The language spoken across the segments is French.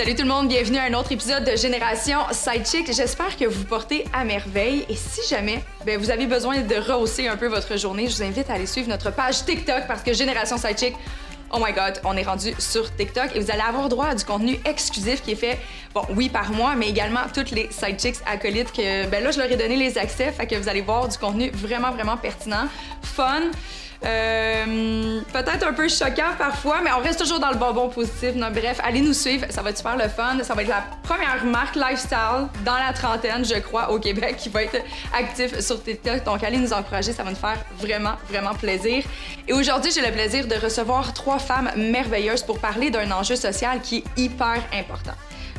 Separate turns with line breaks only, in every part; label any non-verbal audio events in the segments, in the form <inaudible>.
Salut tout le monde, bienvenue à un autre épisode de Génération Sidechick. J'espère que vous portez à merveille et si jamais ben, vous avez besoin de rehausser un peu votre journée, je vous invite à aller suivre notre page TikTok parce que Génération Sidechick Oh my god, on est rendu sur TikTok et vous allez avoir droit à du contenu exclusif qui est fait, bon, oui, par moi, mais également toutes les sidechicks acolytes que, ben là, je leur ai donné les accès, fait que vous allez voir du contenu vraiment, vraiment pertinent, fun. Euh, peut-être un peu choquant parfois, mais on reste toujours dans le bonbon positif. Bref, allez nous suivre, ça va être super le fun. Ça va être la première marque lifestyle dans la trentaine, je crois, au Québec qui va être actif sur TikTok. Donc allez nous encourager, ça va nous faire vraiment, vraiment plaisir. Et aujourd'hui, j'ai le plaisir de recevoir trois femmes merveilleuses pour parler d'un enjeu social qui est hyper important.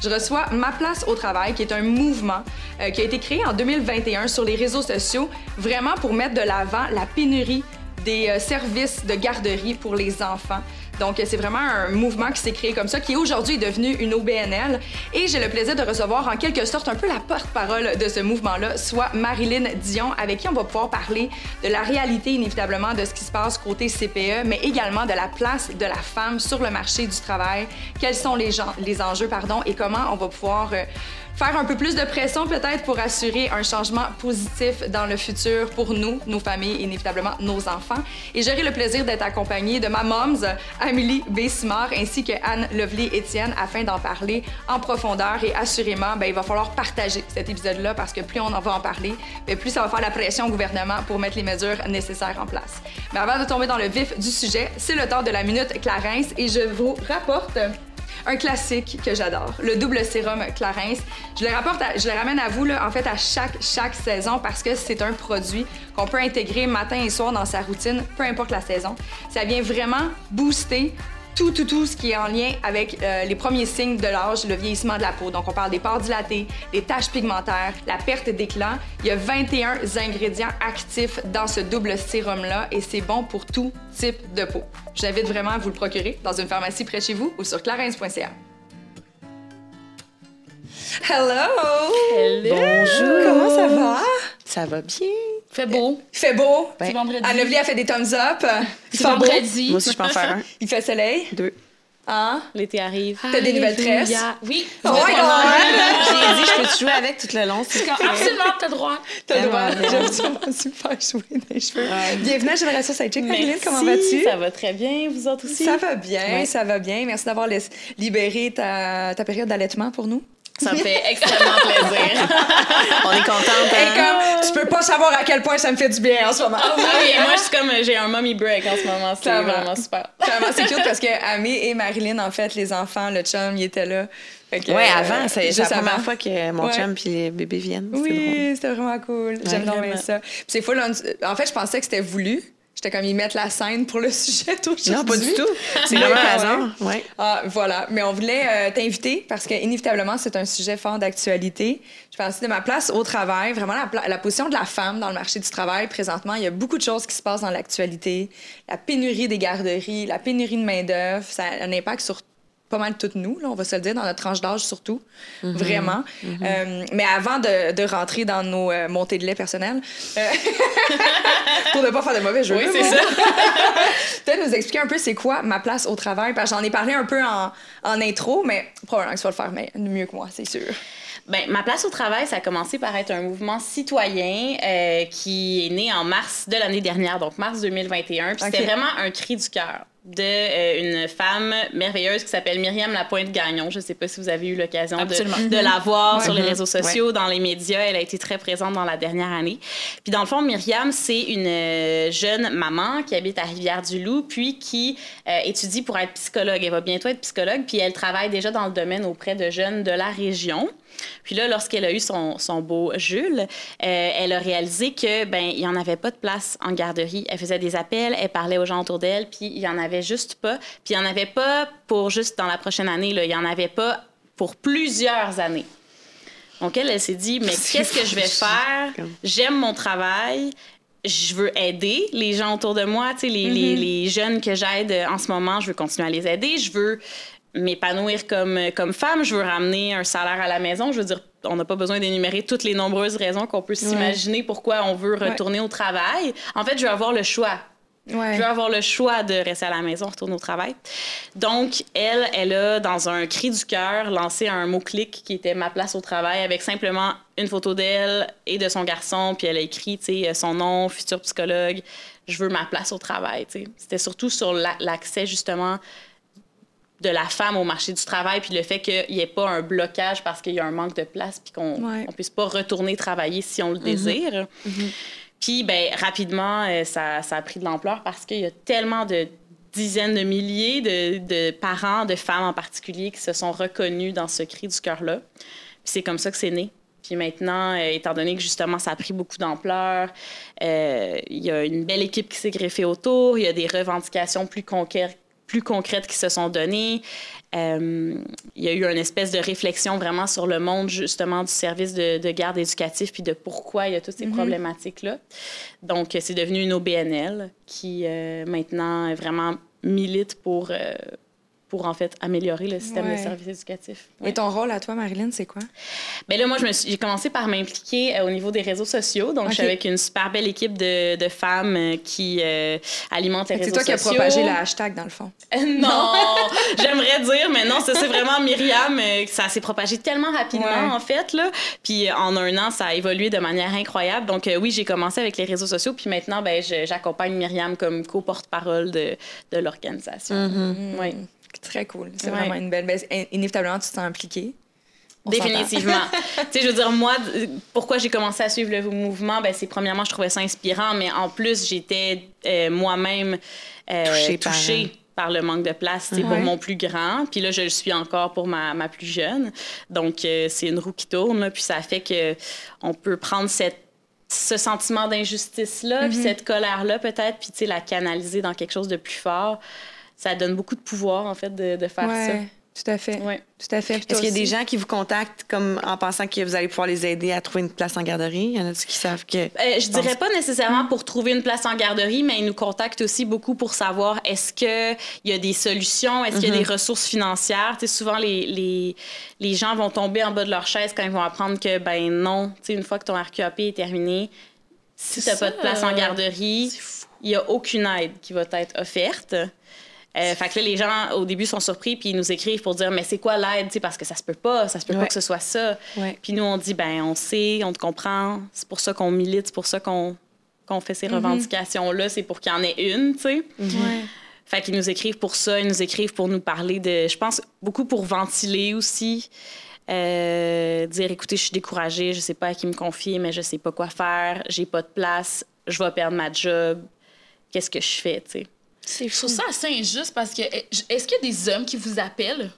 Je reçois Ma place au travail, qui est un mouvement euh, qui a été créé en 2021 sur les réseaux sociaux, vraiment pour mettre de l'avant la pénurie des euh, services de garderie pour les enfants. Donc, c'est vraiment un mouvement qui s'est créé comme ça, qui aujourd'hui est devenu une OBNL. Et j'ai le plaisir de recevoir en quelque sorte un peu la porte-parole de ce mouvement-là, soit Marilyn Dion, avec qui on va pouvoir parler de la réalité inévitablement de ce qui se passe côté CPE, mais également de la place de la femme sur le marché du travail, quels sont les, gens, les enjeux, pardon, et comment on va pouvoir... Euh, faire un peu plus de pression peut-être pour assurer un changement positif dans le futur pour nous, nos familles et inévitablement nos enfants. Et j'aurai le plaisir d'être accompagnée de ma moms, Amélie Bessimard, ainsi que Anne Lovely-Étienne afin d'en parler en profondeur et assurément, ben, il va falloir partager cet épisode-là parce que plus on en va en parler, ben, plus ça va faire la pression au gouvernement pour mettre les mesures nécessaires en place. Mais avant de tomber dans le vif du sujet, c'est le temps de la minute Clarence et je vous rapporte un classique que j'adore, le double sérum Clarins. Je le rapporte, je le ramène à vous là, en fait à chaque chaque saison parce que c'est un produit qu'on peut intégrer matin et soir dans sa routine, peu importe la saison. Ça vient vraiment booster tout, tout, tout ce qui est en lien avec euh, les premiers signes de l'âge, le vieillissement de la peau. Donc, on parle des pores dilatés, des taches pigmentaires, la perte d'éclat. Il y a 21 ingrédients actifs dans ce double sérum-là et c'est bon pour tout type de peau. J'invite vraiment à vous le procurer dans une pharmacie près de chez vous ou sur clarins.ca. Hello!
Hello! Bonjour!
Comment ça va?
Ça va bien.
Fait beau.
Il fait beau.
C'est
Ben,
vendredi.
Anne-Lovely a fait des thumbs up. Il
C'est
fait beau.
vendredi.
Moi aussi, je peux en faire un.
Il fait soleil.
Deux.
Hein?
L'été arrive.
T'as des nouvelles tresses?
Oui.
Oh my. God!
J'ai dit, je peux te jouer avec tout le long.
Absolument, t'as droit.
T'as droit. J'aime ça super jouer dans les cheveux.
Ouais.
Bienvenue à Génération Sidechick. Marilyn, comment vas-tu?
Ça va très bien. Vous autres aussi?
Ça va bien,
Ouais.
ça va bien. Merci d'avoir libéré ta, ta période d'allaitement pour nous.
Ça me fait extrêmement plaisir. <laughs> On est contente.
Et
hein?
comme, tu peux pas savoir à quel point ça me fait du bien en ce moment.
Ah oui, moi, je suis comme, j'ai un mommy break en ce moment. C'est vraiment super.
Vraiment, c'est cute parce que Amé et Marilyn, en fait, les enfants, le chum, ils étaient là. Que,
Ouais,
euh,
avant, c'est
juste
c'est la
avant.
première fois que mon
Ouais.
chum puis les bébés viennent.
Oui, c'était vraiment cool. J'aime donc bien ça. C'est on- En fait, je pensais que c'était voulu. J'étais comme, ils mettent la scène pour le <laughs> sujet d'aujourd'hui.
Non, pas du tout. C'est vraiment un
quand
hasard. Ouais.
Ah, voilà. Mais on voulait euh, t'inviter parce que, inévitablement, c'est un sujet fort d'actualité. Je pense de ma place au travail, vraiment la, la position de la femme dans le marché du travail. Présentement, il y a beaucoup de choses qui se passent dans l'actualité. La pénurie des garderies, la pénurie de main-d'œuvre, ça a un impact sur pas mal toutes nous, là, on va se le dire, dans notre tranche d'âge surtout. Vraiment. Euh, mais avant de, de rentrer dans nos euh, montées de lait personnelles, euh, <laughs> pour ne pas faire de mauvais jeu.
Oui, c'est ça. <laughs>
Peut-être nous expliquer un peu c'est quoi ma place au travail, parce que j'en ai parlé un peu en, en intro, mais probablement que tu vas le faire mais, mieux que moi, c'est sûr.
Ben, ma place au travail, ça a commencé par être un mouvement citoyen euh, qui est né en mars de l'année dernière, donc mars 2021. Puis c'était vraiment un cri du cœur de euh, une femme merveilleuse qui s'appelle Myriam Lapointe-Gagnon. Je ne sais pas si vous avez eu l'occasion de, de la voir sur les
Mhm.
réseaux sociaux, dans les médias. Elle a été très présente dans la dernière année. Puis dans le fond, Myriam, c'est une euh, jeune maman qui habite à Rivière-du-Loup, puis qui euh, étudie pour être psychologue. Elle va bientôt être psychologue, puis elle travaille déjà dans le domaine auprès de jeunes de la région. Puis là, lorsqu'elle a eu son, son beau Jules, euh, elle a réalisé que ben il y en avait pas de place en garderie. Elle faisait des appels, elle parlait aux gens autour d'elle, puis il y en avait juste pas. Puis il y en avait pas pour juste dans la prochaine année, là, il y en avait pas pour plusieurs années. Donc elle, elle s'est dit mais qu'est-ce que je vais faire? J'aime mon travail. je veux aider les gens autour de moi, tu sais, les, les, les jeunes que j'aide en ce moment, je veux continuer à les aider. Je veux m'épanouir comme, comme femme, je veux ramener un salaire à la maison. Je veux dire, on n'a pas besoin d'énumérer toutes les nombreuses raisons qu'on peut s'imaginer pourquoi on veut retourner au travail. En fait, je veux avoir le choix.
Ouais.
Je veux avoir le choix de rester à la maison, retourner au travail. Donc, elle, elle a, dans un cri du cœur, lancé un mot-clic qui était ma place au travail avec simplement une photo d'elle et de son garçon. Puis elle a écrit, tu sais, son nom, futur psychologue. Je veux ma place au travail, tu sais. C'était surtout sur la- l'accès, justement, de la femme au marché du travail, puis le fait qu'il n'y ait pas un blocage parce qu'il y a un manque de place, puis qu'on
Ouais.
ne puisse pas retourner travailler si on le désire. Puis, ben, rapidement, euh, ça, ça a pris de l'ampleur parce qu'il y a tellement de dizaines de milliers de, de parents, de femmes en particulier, qui se sont reconnus dans ce cri du cœur-là. Puis c'est comme ça que c'est né. Puis maintenant, euh, étant donné que justement ça a pris beaucoup d'ampleur, euh, il y a une belle équipe qui s'est greffée autour, il y a des revendications plus concrètes plus concrètes qui se sont données. Euh, il y a eu une espèce de réflexion vraiment sur le monde, justement, du service de, de garde éducatif, puis de pourquoi il y a toutes ces problématiques-là. Donc, c'est devenu une OBNL qui, euh, maintenant, vraiment milite pour, euh, pour, en fait, améliorer le système
Ouais.
de service éducatif.
Et ton rôle à toi, Marilyn, c'est quoi?
Ben là, moi, je me suis- j'ai commencé par m'impliquer euh, au niveau des réseaux sociaux. Donc, je suis avec une super belle équipe de, de femmes euh, qui euh, alimentent les réseaux
C'est toi qui as
sociaux.
propagé le hashtag, dans le fond. <laughs>
non, j'aimerais dire, mais non, ça, c'est vraiment Myriam. euh, Ça s'est propagé tellement rapidement,
Ouais.
en fait. Là. Puis en un an, ça a évolué de manière incroyable. Donc euh, oui, j'ai commencé avec les réseaux sociaux. Puis maintenant, ben, j'accompagne Myriam comme co-porte-parole de, de l'organisation.
Mm-hmm.
Oui.
Très cool. C'est
Ouais.
vraiment une belle... in- Inévitablement, tu te sens impliqué. On.
Définitivement. <laughs> tu sais, je veux dire, moi, pourquoi j'ai commencé à suivre le mouvement, ben, c'est premièrement, je trouvais ça inspirant, mais en plus, j'étais euh, moi-même euh,
Touchée par-
touchée par le manque de place c'est pour
Ouais.
mon plus grand. Puis là, je le suis encore pour ma, ma plus jeune. Donc, euh, c'est une roue qui tourne. là, puis ça fait que on peut prendre cette ce sentiment d'injustice-là, puis cette colère-là peut-être, puis tu sais, la canaliser dans quelque chose de plus fort. Ça donne beaucoup de pouvoir, en fait, de, de faire
Ouais, tout à fait.
ça. Ouais.
Tout à fait.
Est-ce qu'il y a des gens qui vous contactent comme en pensant que vous allez pouvoir les aider à trouver une place en garderie? Y en a-tu qui savent que.
Euh, je dirais pas nécessairement pour trouver une place en garderie, mais ils nous contactent aussi beaucoup pour savoir est-ce qu'il y a des solutions, est-ce qu'il y a des ressources financières? Tu sais, souvent, les, les, les gens vont tomber en bas de leur chaise quand ils vont apprendre que, ben non, tu sais, une fois que ton RQAP est terminé, si tu n'as
ça.
pas de place en garderie, il n'y a aucune aide qui va être offerte. Euh, fait que là, les gens, au début, sont surpris, puis ils nous écrivent pour dire, mais c'est quoi l'aide, Tu sais, parce que ça se peut pas, ça se peut pas que ce soit ça.
Ouais.
Puis nous, on dit, ben on sait, on te comprend, c'est pour ça qu'on milite, c'est pour ça qu'on qu'on fait ces revendications-là, c'est pour qu'il y en ait une, tu sais.
Ouais.
Fait qu'ils nous écrivent pour ça, ils nous écrivent pour nous parler de, je pense, beaucoup pour ventiler aussi. Euh, dire, écoutez, je suis découragée, je sais pas à qui me confier, mais je sais pas quoi faire, j'ai pas de place, je vais perdre ma job, qu'est-ce que je fais, tu sais.
Je trouve ça assez injuste parce que est-ce qu'il y a des hommes qui vous appellent?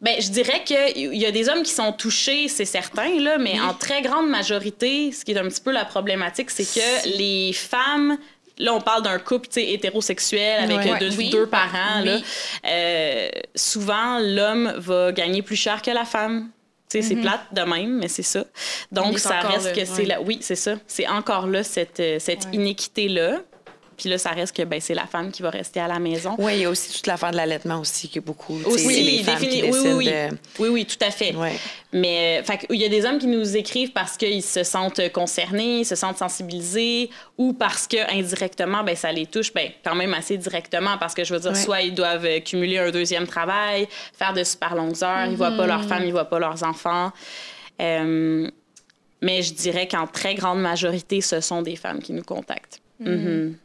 Ben, je dirais qu'il y a des hommes qui sont touchés, c'est certain, là, mais en très grande majorité, ce qui est un petit peu la problématique, c'est que les femmes. Là, on parle d'un couple hétérosexuel avec
Ouais.
deux,
Oui.
deux parents. là. Euh, souvent, l'homme va gagner plus cher que la femme. Tu sais, C'est plate de même, mais c'est ça. Donc, ça reste que c'est là. Oui, c'est ça. C'est encore là, cette, euh, cette
Ouais.
inéquité-là. Puis là, ça reste que ben, c'est la femme qui va rester à la maison.
Oui, il y a aussi toute l'affaire de l'allaitement aussi, qui est beaucoup.
Aussi,
c'est les femmes qui
oui, oui, oui.
de-
Oui, oui, tout à fait.
Ouais.
Mais euh, fait que, il y a des hommes qui nous écrivent parce qu'ils se sentent concernés, ils se sentent sensibilisés, ou parce que indirectement, ben ça les touche, ben quand même assez directement, parce que je veux dire,
Ouais.
soit ils doivent euh, cumuler un deuxième travail, faire de super longues heures, ils voient pas leur femme, ils voient pas leurs enfants. Euh, mais je dirais qu'en très grande majorité, ce sont des femmes qui nous contactent. Mhm.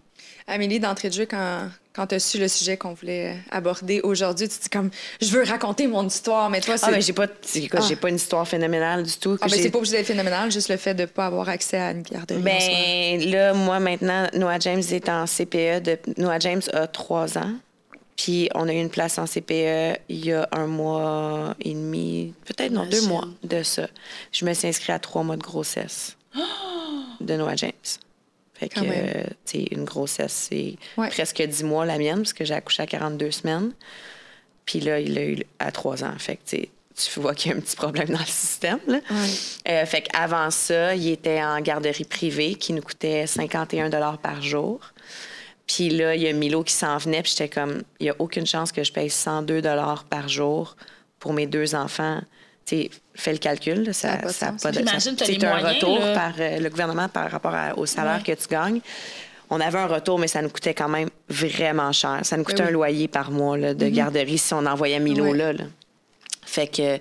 Amélie, d'entrée de jeu, quand, quand tu as su le sujet qu'on voulait aborder aujourd'hui, tu te dis comme, je veux raconter mon histoire, mais toi, c'est.
Ah, mais j'ai pas, écoute,
Ah.
j'ai pas une histoire phénoménale du tout. que
Ah, ben, c'est pas obligé d'être phénoménal, juste le fait de ne pas avoir accès à une garderie.
Ben là, moi maintenant, Noah James est en CPE. De... Noah James a trois ans. Puis on a eu une place en CPE il y a un mois et demi, peut-être non, deux
Imagine.
mois de ça. Je me suis inscrite à trois mois de grossesse <gasps> de Noah James. Fait que, euh, tu sais, une grossesse, c'est
Ouais.
presque dix mois la mienne, parce que j'ai accouché à 42 semaines. Puis là, il l'a eu à trois ans. Fait que, tu vois qu'il y a un petit problème dans le système. Là. Euh, fait qu'avant ça, il était en garderie privée qui nous coûtait 51 par jour. Puis là, il y a Milo qui s'en venait, puis j'étais comme, il n'y a aucune chance que je paye 102 par jour pour mes deux enfants. Tu sais, fais le calcul, là, ça
a pas de
ça pas C'est un
moyens,
retour
là.
par euh, le gouvernement par rapport à- au salaire
Ouais.
que tu gagnes. On avait un retour, mais ça nous coûtait quand même vraiment cher. Ça nous coûtait
oui.
un loyer par mois là, de garderie si on envoyait Milo
Ouais.
là. là. Fait que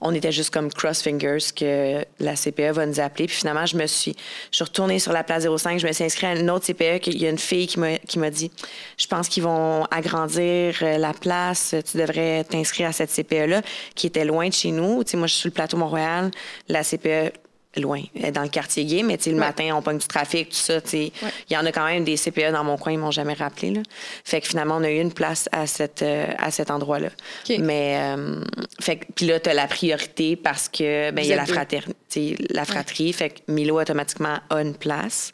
on était juste comme cross fingers que la CPE va nous appeler. Puis finalement, je me suis, je suis retournée sur la place 05. Je me suis inscrite à une autre CPE. qu'il y a une fille qui m'a, dit, je pense qu'ils vont agrandir euh, la place. Tu devrais t'inscrire à cette CPE-là, qui était loin de chez nous. Tu sais, moi, je suis sur le plateau Mont-Royal. La CPE, loin, est dans le quartier gay, mais tu sais, le matin, on pogne du trafic, tout ça. tu sais. Il y en a quand même des CPE dans mon coin, ils m'ont jamais rappelé. Là. Fait que finalement, on a eu une place à, cette, euh, à cet endroit-là. Mais, euh, fait que- puis là, tu as la priorité parce que, ben, il y a la fraternité, la fratrie. Fait que Milo, automatiquement, a une place.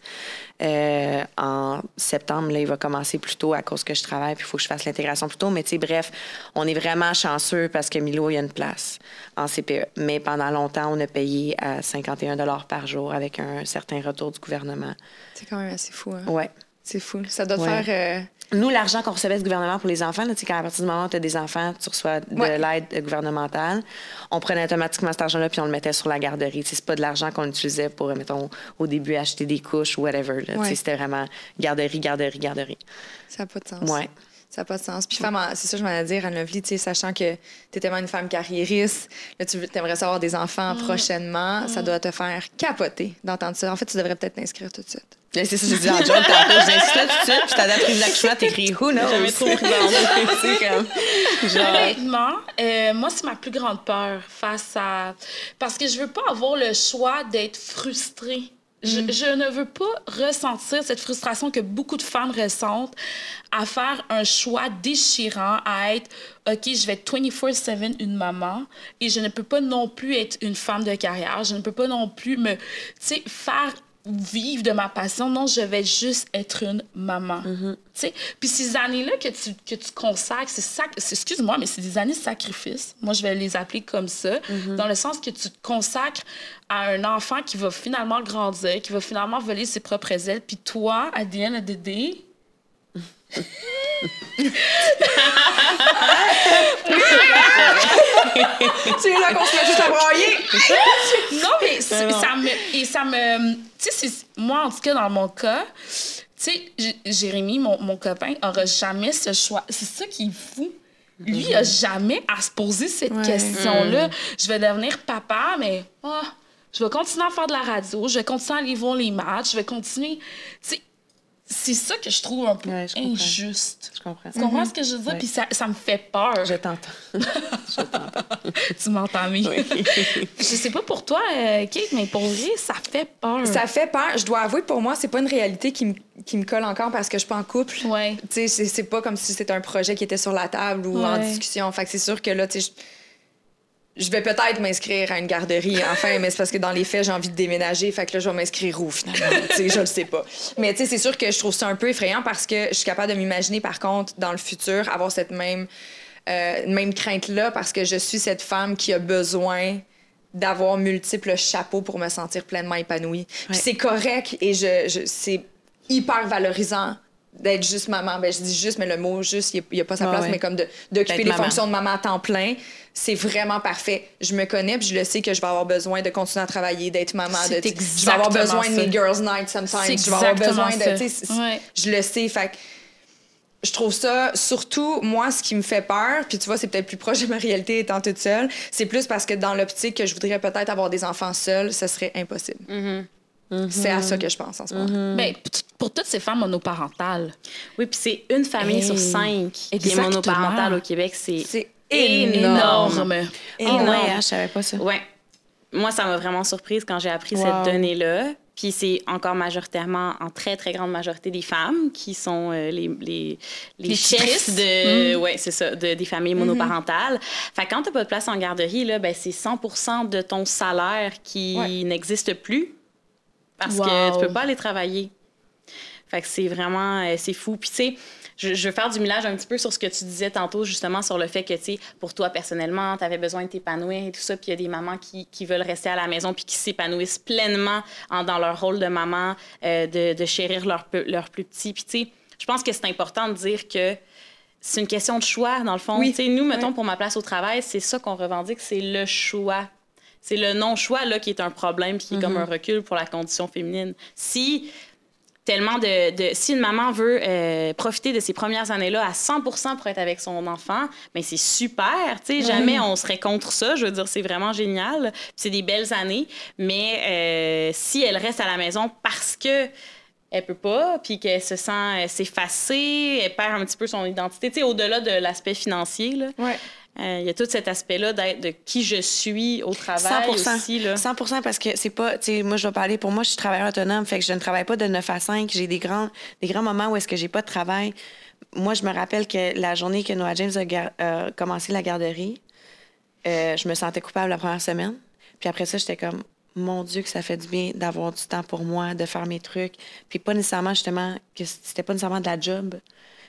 Euh, en septembre, là, il va commencer plus tôt à cause que je travaille, puis il faut que je fasse l'intégration plus tôt. Mais tu sais, bref, on est vraiment chanceux parce que Milo, il a une place en CPE. Mais pendant longtemps, on a payé à 51 par jour avec un certain retour du gouvernement.
C'est quand même assez fou. Hein?
Ouais.
C'est fou. Ça doit
Ouais.
faire. euh,
Nous, l'argent qu'on recevait du gouvernement pour les enfants, là, sais, quand à partir du moment où tu as des enfants, tu reçois de
Ouais.
l'aide gouvernementale, on prenait automatiquement cet argent-là puis on le mettait sur la garderie. C'est pas de l'argent qu'on utilisait pour, mettons, au début, acheter des couches ou whatever.
Ouais.
C'était vraiment garderie, garderie, garderie.
Ça n'a pas de sens.
Ouais.
Ça n'a pas de sens. Puis, femme, c'est ça que je m'en allais dire, Anne-Lovely, tu sais, sachant que tu es tellement une femme carriériste, là, tu aimerais savoir des enfants
Mm.
prochainement, ça doit te faire capoter d'entendre ça. En fait, tu devrais peut-être t'inscrire tout de suite.
Là, C'est ça, j'ai dit en joke tantôt, je ça tout de suite, puis t'as d'après l'accouchement, t'écris who knows?
Jamais trop
C'est <laughs> comme, genre,
Honnêtement, euh, moi, c'est ma plus grande peur face à. Parce que je veux pas avoir le choix d'être frustrée. Je, je ne veux pas ressentir cette frustration que beaucoup de femmes ressentent à faire un choix déchirant, à être, OK, je vais être 24-7 une maman et je ne peux pas non plus être une femme de carrière. Je ne peux pas non plus me, tu sais, faire vivre de ma passion. Non, je vais juste être une maman. Sais, Puis ces années-là que tu, que tu consacres, c'est sac... excuse-moi, mais c'est des années de sacrifice. Moi, je vais les appeler comme ça, dans le sens que tu te consacres à un enfant qui va finalement grandir, qui va finalement voler ses propres ailes. Puis toi, à the <laughs> <laughs> end of the day, <laughs>
c'est là qu'on se met juste à broyer! <laughs>
Non, mais ça me. Et ça me. Tu sais, moi, en tout cas, dans mon cas, tu sais, Jérémy, mon, mon copain, aura jamais ce choix. C'est ça qui est fou. Lui, il a jamais à se poser cette
Ouais.
question-là. Je vais devenir papa, mais. ah, je vais continuer à faire de la radio, je vais continuer à aller voir les matchs, je vais continuer. Tu sais, c'est ça que je trouve un peu
Ouais, je
injuste.
je comprends.
Tu comprends ce que je veux dire?
Ouais.
Puis ça, ça me fait peur.
Je t'entends. <laughs>
Tu m'entends, mais. <laughs> je sais pas pour toi, euh, Kate, mais pour vrai, ça fait peur.
Ça fait peur. Je dois avouer que pour moi, c'est pas une réalité qui me, qui me colle encore parce que je suis pas en couple.
Ouais.
Tu sais, c'est- pas comme si c'était un projet qui était sur la table ou en discussion. Fait que c'est sûr que là, tu sais, je- je vais peut-être m'inscrire à une garderie, enfin, mais c'est parce que dans les faits, j'ai envie de déménager. Fait que là, je vais m'inscrire où, finalement? <laughs> je le sais pas. Mais tu sais, c'est sûr que je trouve ça un peu effrayant parce que je suis capable de m'imaginer, par contre, dans le futur, avoir cette même, euh, même crainte-là parce que je suis cette femme qui a besoin d'avoir multiples chapeaux pour me sentir pleinement épanouie. Puis
Ouais.
c'est correct et je, je- c'est hyper valorisant d'être juste maman. Ben, je dis juste, mais le mot juste, il n'y a, pas sa place,
ouais.
mais comme d'occuper les
maman.
fonctions de maman à temps plein, c'est vraiment parfait. Je me connais, puis je le sais que je vais avoir besoin de continuer à travailler, d'être maman.
C'est
De, je vais avoir
exactement
besoin de mes
ça.
girls' night sometimes.
C'est
Je vais avoir
exactement
besoin
ça.
de.
Ouais.
Je le sais. Fait que je trouve ça, surtout, moi, ce qui me fait peur, puis tu vois, c'est peut-être plus proche de ma réalité étant toute seule, c'est plus parce que dans l'optique que je voudrais peut-être avoir des enfants seuls, ce serait impossible. C'est à ça que je pense en ce moment.
Ben, p- pour toutes ces femmes monoparentales,
Oui, puis c'est une famille
Hey.
sur cinq qui est
Exactement.
monoparentale au Québec. C'est
énorme.
énorme. Énorme.
ouais, hein, je savais pas ça.
Ouais. Moi, ça m'a vraiment surprise quand j'ai appris
Wow.
cette donnée-là. Puis c'est encore majoritairement, en très, très grande majorité, des femmes qui sont euh, les, les, les,
Les
chefs de, ouais, c'est ça, de, des familles monoparentales. Fait que quand tu pas de place en garderie, là, ben, c'est 100% de ton salaire qui
Ouais.
n'existe plus parce
Wow.
que tu peux pas aller travailler. Fait que c'est vraiment, euh, c'est fou. Puis tu sais, je, je, veux faire du millage un petit peu sur ce que tu disais tantôt, justement, sur le fait que, tu sais, pour toi, personnellement, tu avais besoin de t'épanouir et tout ça, puis il y a des mamans qui, qui, veulent rester à la maison puis qui s'épanouissent pleinement en, dans leur rôle de maman, euh, de, de, chérir leur, leur plus petit. Puis, tu sais, je pense que c'est important de dire que c'est une question de choix, dans le fond. Oui. nous, mettons, pour ma place au travail, c'est ça qu'on revendique, c'est le choix. C'est le non-choix là, qui est un problème, qui est comme mm-hmm. un recul pour la condition féminine. Si tellement de, de, si une maman veut euh, profiter de ces premières années-là à 100% pour être avec son enfant, mais c'est super, tu sais, jamais on serait contre ça, je veux dire, c'est vraiment génial, c'est des belles années, mais euh, si elle reste à la maison parce que elle peut pas, puis qu'elle se sent euh, s'effacer, elle perd un petit peu son identité, tu sais, au-delà de l'aspect financier, là.
Ouais.
Euh, il y a tout cet aspect-là d'être de qui je suis au travail 100%, aussi. Là.
100 parce que c'est pas... Tu sais, moi, je vais parler... Pour moi, je suis travailleur autonome, fait que je ne travaille pas de 9 à 5. J'ai des grands, des grands moments où est-ce que j'ai pas de travail. Moi, je me rappelle que la journée que Noah James a, commencé la garderie, euh, je me sentais coupable la première semaine. Puis après ça, j'étais comme, mon Dieu, que ça fait du bien d'avoir du temps pour moi, de faire mes trucs. Puis pas nécessairement, justement, que c'était pas nécessairement de la job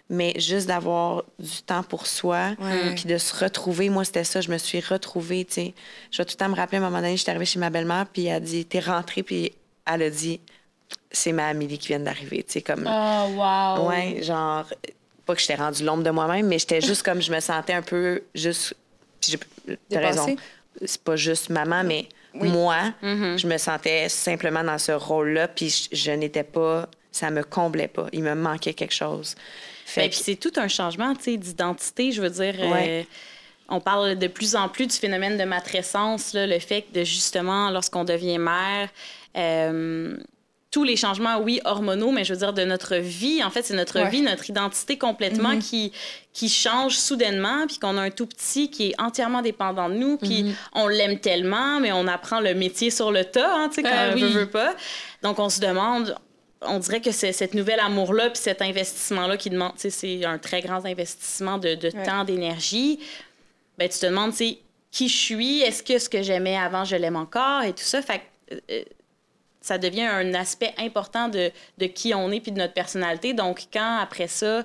mais juste d'avoir du temps pour soi, puis de se retrouver. Moi, c'était ça, je me suis retrouvée, tu sais. Je vais tout le temps me rappeler, à un moment donné, j'étais arrivée chez ma belle-mère, puis elle a dit, t'es rentrée, puis elle a dit, c'est ma Amélie qui vient d'arriver, tu sais, comme...
Oh, wow!
Ouais, genre, pas que j'étais rendue l'ombre de moi-même, mais j'étais juste comme, je me sentais un peu juste... T'as raison, c'est pas juste maman, mais moi, mm-hmm. je me sentais simplement dans ce rôle-là, puis je n'étais pas... Ça me comblait pas. Il me manquait quelque chose.
Ben, puis c'est tout un changement d'identité. Je veux dire, euh, on parle de plus en plus du phénomène de matrescence, là, le fait de justement, lorsqu'on devient mère, euh, tous les changements, oui, hormonaux, mais je veux dire de notre vie. En fait, c'est notre vie, notre identité complètement mm-hmm. qui, qui change soudainement, puis qu'on a un tout petit qui est entièrement dépendant de nous, puis mm-hmm. on l'aime tellement, mais on apprend le métier sur le tas, hein, tu sais, quand euh, on veut pas. Donc, on se demande, on dirait que c'est cette nouvelle amour-là, puis cet investissement-là qui demande, c'est un très grand investissement de, temps, d'énergie. Ben, tu te demandes, qui je suis, est-ce que ce que j'aimais avant, je l'aime encore, et tout ça. Fait euh, euh, ça devient un aspect important de, qui on est puis de notre personnalité. Donc, quand après ça,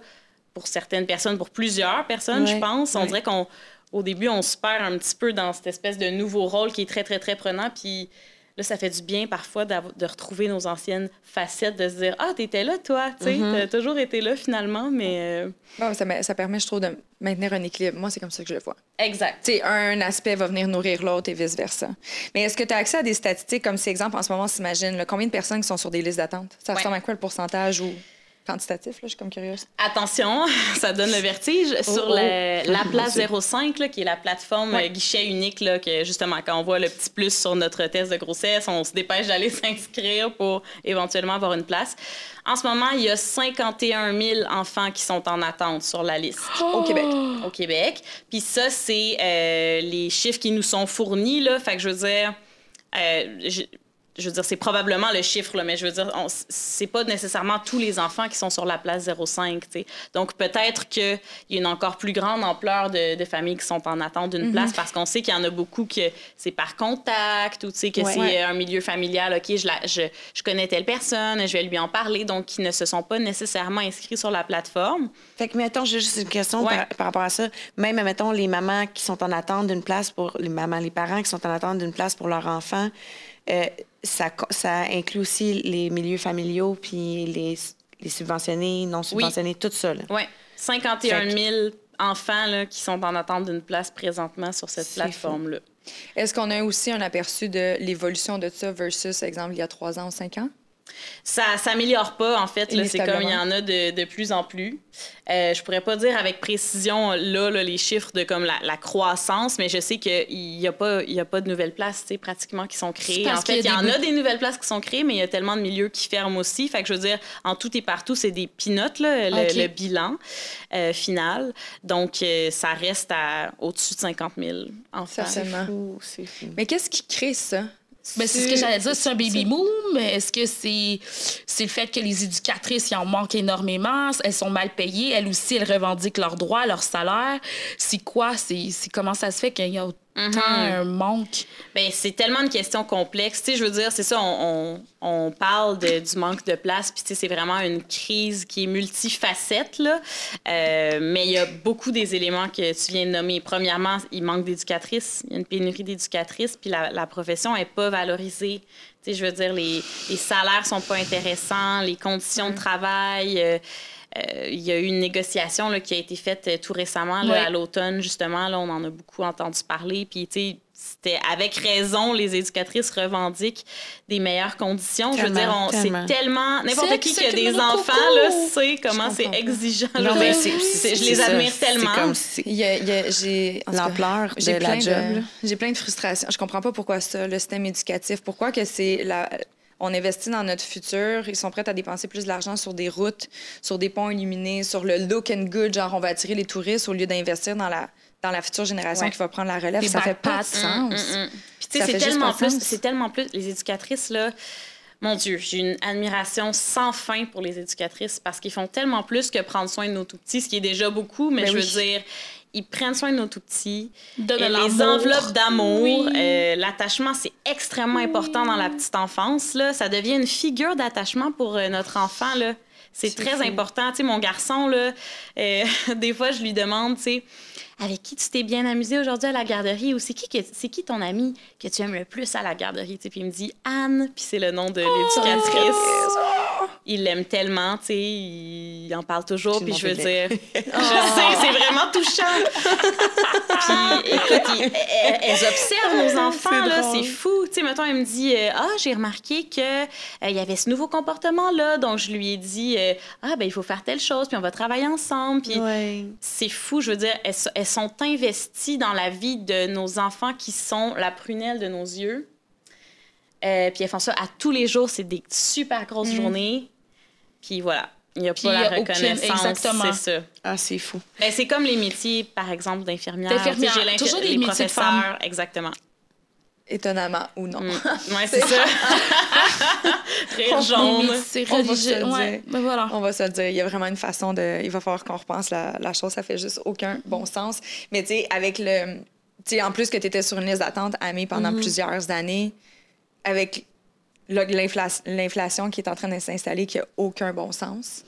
pour certaines personnes, pour plusieurs personnes, je pense, on dirait qu'on, au début, on se perd un petit peu dans cette espèce de nouveau rôle qui est très, très, très prenant. Puis Là, ça fait du bien parfois de retrouver nos anciennes facettes, de se dire Ah, t'étais là, toi, tu sais, mm-hmm. t'as toujours été là finalement, mais.
Euh, ça, ça, permet, je trouve, de maintenir un équilibre. Moi, c'est comme ça que je le vois.
Exact.
Tu sais, un aspect va venir nourrir l'autre et vice-versa. Mais est-ce que tu as accès à des statistiques comme, si, exemple, en ce moment, s'imagine, combien de personnes qui sont sur des listes d'attente? Ça ressemble à quoi le pourcentage ou quantitatif, là, je suis comme curieuse.
Attention, <laughs> ça donne le vertige. Oh, sur oh. la <laughs> place 05, là, qui est la plateforme guichet unique, là, que justement, quand on voit le petit plus sur notre test de grossesse, on se dépêche d'aller <laughs> s'inscrire pour éventuellement avoir une place. En ce moment, il y a 51 000 enfants qui sont en attente sur la liste. <gasps>
Au Québec.
Au Québec. Puis ça, c'est euh, les chiffres qui nous sont fournis, là. Fait que je veux dire... Euh, je veux dire, c'est probablement le chiffre, là, mais je veux dire, c'est pas nécessairement tous les enfants qui sont sur la place 05. sais. Donc, peut-être qu'il y a une encore plus grande ampleur de, familles qui sont en attente d'une place mm-hmm. parce qu'on sait qu'il y en a beaucoup que c'est par contact ou que c'est un milieu familial. OK, je, la, je, je, connais telle personne, je vais lui en parler, donc qui ne se sont pas nécessairement inscrits sur la plateforme.
Fait que, mettons, j'ai juste une question par, rapport à ça. Même, mettons, les mamans qui sont en attente d'une place pour les mamans, les parents qui sont en attente d'une place pour leur enfant. Euh, ça, ça, inclut aussi les milieux familiaux, puis les, les subventionnés, non subventionnés, tout ça.
Oui, 51 000 enfants là, qui sont en attente d'une place présentement sur cette plateforme-là.
Est-ce qu'on a aussi un aperçu de l'évolution de ça versus, exemple, il y a trois ans ou cinq ans?
Ça s'améliore pas, en fait. C'est comme il y en a de, de plus en plus. Euh, je pourrais pas dire avec précision là, là les chiffres de comme la, la croissance, mais je sais qu'il n'y a, pas, a pas de nouvelles places pratiquement qui sont créées. En fait, il y, en a des nouvelles places qui sont créées, mais il y a tellement de milieux qui ferment aussi. Fait que je veux dire, en tout et partout, c'est des pinotes, là, le, bilan euh, final. Donc, euh, ça reste à au-dessus de 50 000 enfants.
C'est fou. fou. Mais qu'est-ce qui crée ça?
Ben, c'est ce que j'allais dire, c'est un baby boom. Est-ce que c'est c'est le fait que les éducatrices y en manquent énormément, elles sont mal payées, elles aussi elles revendiquent leurs droits, leur salaire. C'est quoi C'est comment ça se fait qu'il y a tant un manque?
Ben, c'est tellement une question complexe. Tu sais, je veux dire, c'est ça, on, on, on parle de, du manque de place, puis tu sais, c'est vraiment une crise qui est multifacette, là. Euh, mais il y a beaucoup des éléments que tu viens de nommer. Premièrement, il manque d'éducatrices. Il y a une pénurie d'éducatrices, puis la, la profession n'est pas valorisée. Tu sais, je veux dire, les, les salaires sont pas intéressants, les conditions de travail... Euh, euh, il y a eu une négociation là, qui a été faite euh, tout récemment, là, à l'automne, justement. Là, on en a beaucoup entendu parler. Puis, tu sais, c'était avec raison, les éducatrices revendiquent des meilleures conditions. je veux dire, c'est tellement. N'importe qui qui a des enfants, là, sait comment c'est exigeant.
Non, mais
c'est- je les admire
ça.
tellement.
C'est comme si-
Il y a- il y a- j'ai,
L'ampleur
j'ai
de la
plein
job.
J'ai plein de frustrations. Je comprends pas pourquoi ça, le système éducatif. Pourquoi que c'est la... On investit dans notre futur. Ils sont prêts à dépenser plus d'argent sur des routes, sur des ponts illuminés, sur le look and good, genre on va attirer les touristes au lieu d'investir dans la, dans la future génération
Ouais.
qui va prendre la relève.
Des
ça fait pas de sens.
Mm, mm, mm. Puis tu sais,
Ça
c'est tellement plus, c'est tellement plus les éducatrices là. Mon Dieu, j'ai une admiration sans fin pour les éducatrices parce qu'ils font tellement plus que prendre soin de nos tout petits, ce qui est déjà beaucoup, mais
Ben
je
oui.
veux dire, ils prennent soin de nos tout petits.
De
les enveloppes d'amour,
Oui.
euh, l'attachement, c'est extrêmement important dans la petite enfance. Là. Ça devient une figure d'attachement pour euh, notre enfant. Là. C'est très
fou.
important. Tu sais, mon garçon, là, euh, <laughs> des fois, je lui demande, tu sais, avec qui tu t'es bien amusé aujourd'hui à la garderie ou c'est qui, c'est qui ton ami que tu aimes le plus à la garderie? Tu sais, Puis il me dit Anne, puis c'est le nom de l'éducatrice. Il l'aime tellement, tu sais, il en parle toujours, puis je veux dire, <laughs> je sais, c'est vraiment touchant. puis écoute, elles, elles observent nos <laughs> enfants,
C'est
là, c'est fou. Tu sais, mettons, elle me dit, euh, ah, j'ai remarqué que euh, il y avait ce nouveau comportement-là, donc je lui ai dit, euh, ah, ben il faut faire telle chose, puis on va travailler ensemble, puis
Ouais.
c'est fou, je veux dire, elles, elles sont investies dans la vie de nos enfants qui sont la prunelle de nos yeux. Euh, puis elles font ça à tous les jours, c'est des super grosses journées. Puis voilà, il n'y a
Puis
pas
y
la
aucune-
reconnaissance,
exactement.
c'est ça.
Ah, c'est fou.
Ben, c'est comme les métiers, par exemple, d'infirmière.
D'infirmière,
j'ai
toujours des
les
métiers de
professeurs, exactement.
Étonnamment ou non.
Mm. <laughs> Ouais, c'est ça. <laughs> Rire jaune.
C'est
On va se
religieux.
le
Ouais,
dire.
mais voilà.
On va se le dire, il y a vraiment une façon de. Il va falloir qu'on repense la, la chose, ça fait juste aucun bon sens. Mais tu sais, avec le. Tu sais, en plus que tu étais sur une liste d'attente, Amé, pendant plusieurs années, avec l'inflation qui est en train de s'installer, qui n'a aucun bon sens.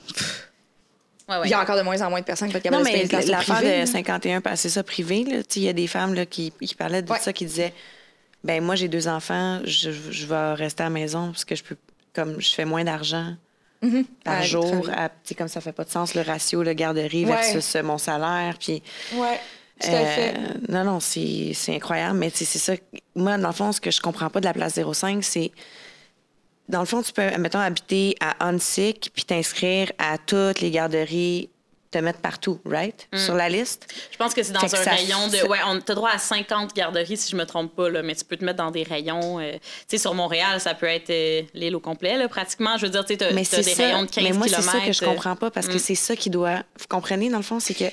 Ouais, ouais.
Il y a encore de moins en moins de personnes qui sont
Non,
capables de se payer
l'affaire de
là.
51, parce que c'est ça, privé, là. Il y a des femmes là, qui, qui parlaient de
Ouais.
ça, qui disaient ben moi, j'ai deux enfants, je, je vais rester à la maison parce que je peux, comme je fais moins d'argent par
À
jour. à- comme ça fait pas de sens, le ratio, le garderie
Ouais.
versus euh, mon salaire. Puis. Euh, non, non, c'est incroyable. Mais c'est ça. Moi, dans le fond, ce que je comprends pas de la place 05, c'est. Dans le fond, tu peux, mettons, habiter à Hunsick puis t'inscrire à toutes les garderies, te mettre partout, right? Sur la liste.
Je pense que c'est dans
Fait
un
ça
rayon de. Ouais, on t'as droit à 50 garderies, si je me trompe pas, là, mais tu peux te mettre dans des rayons. euh, tu sais, sur Montréal, ça peut être euh, l'île au complet, là, pratiquement. Je veux dire, tu sais, t'as
Mais c'est
des
ça.
rayons de 15
mais moi, c'est ça que je comprends pas parce que c'est ça qui doit. Vous comprenez, dans le fond, c'est que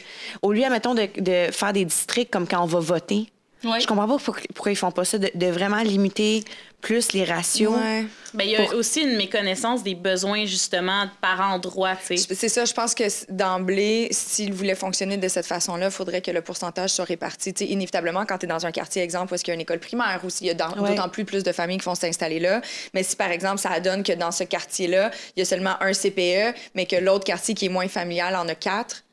au lieu, mettons, de, de faire des districts comme quand on va voter,
Ouais.
je comprends pas pourquoi, ils font pas ça, de, de vraiment limiter plus les ratios.
Ouais.
Ben, il y a
Pour-
aussi une méconnaissance des besoins, justement, par endroit, tu sais.
C'est ça, je pense que d'emblée, s'il voulait fonctionner de cette façon-là, il faudrait que le pourcentage soit réparti. Tu sais, inévitablement, quand tu es dans un quartier, exemple, où est-ce qu'il y a une école primaire, ou s'il y a
Ouais.
d'autant plus plus de familles qui vont s'installer là. Mais si, par exemple, ça donne que dans ce quartier-là, il y a seulement un CPE, mais que l'autre quartier qui est moins familial en a quatre,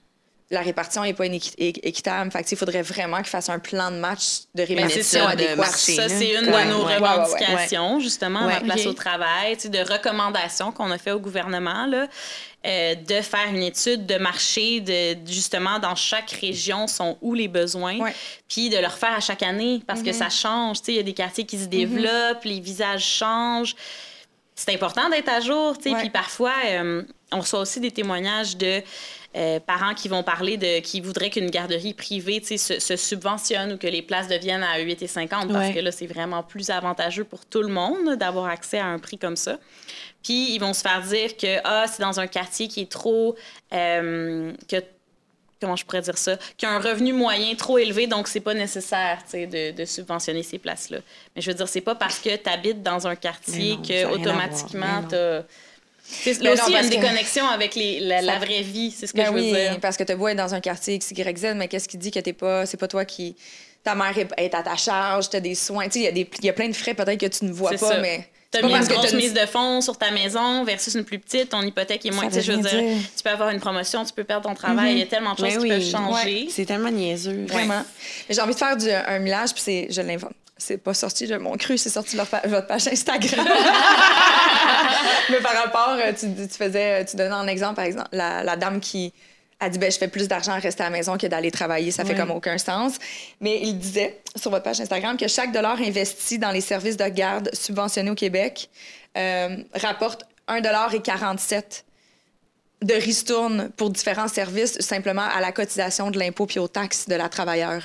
la répartition n'est pas équitable. Fait il faudrait vraiment qu'ils fassent un plan de match de répartition
ça,
adéquat.
marché.
Ça, c'est une
Ouais,
de nos
ouais, ouais, ouais, ouais.
revendications, justement,
Ouais.
dans la place au travail, tu sais, de recommandations qu'on a fait au gouvernement, là, euh, de faire une étude de marché, de justement, dans chaque région, sont où les besoins, puis de le refaire à chaque année, parce que ça change. Tu sais, il y a des quartiers qui se développent, les visages changent. C'est important d'être à jour, tu puis parfois, euh, on reçoit aussi des témoignages de euh, parents qui vont parler de qui voudraient qu'une garderie privée tu se, se subventionne ou que les places deviennent à 8,50 parce
Ouais.
que là, c'est vraiment plus avantageux pour tout le monde d'avoir accès à un prix comme ça. Puis, ils vont se faire dire que ah, c'est dans un quartier qui est trop. euh, que, comment je pourrais dire ça? Qui a un revenu moyen trop élevé, donc c'est pas nécessaire tu sais, de, de subventionner ces places-là. Mais je veux dire, c'est pas parce que tu habites dans un quartier
non,
que automatiquement
Mais non.
T'as. C'est- Là aussi, il y a
parce
une
que-
déconnexion avec les, la, vraie vie, c'est ce que
Ben
je veux
oui,
dire.
parce que tu beau être dans un quartier XYZ, mais qu'est-ce qui dit que t'es pas, c'est pas toi qui. ta mère est, à ta charge, tu as des soins. Tu sais, il y, a des- il y a plein de frais peut-être que tu ne vois
C'est
pas,
ça.
mais.
Tu
c'est
as
pas
mis une
parce que
grosse
t'as
mise de fonds sur ta maison versus une plus petite, ton hypothèque est moins.
Ça
Tu je veux dire,
dire.
tu peux avoir une promotion, tu peux perdre ton travail. Il y a tellement de choses
Mais
qui
oui,
peuvent changer.
C'est tellement niaiseux.
Vraiment. Mais J'ai envie de faire du, un millage, puis c'est, je l'invente. C'est pas sorti de mon cru, c'est sorti de leur pa- votre page Instagram. <laughs> Mais par rapport, euh, tu, tu faisais, tu donnais un exemple, par exemple, la, la dame qui a dit ben, je fais plus d'argent à rester à la maison que d'aller travailler, ça fait comme aucun sens. Mais il disait sur votre page Instagram que chaque dollar investi dans les services de garde subventionnés au Québec euh, rapporte 1,47 de ristourne pour différents services simplement à la cotisation de l'impôt puis aux taxes de la travailleur.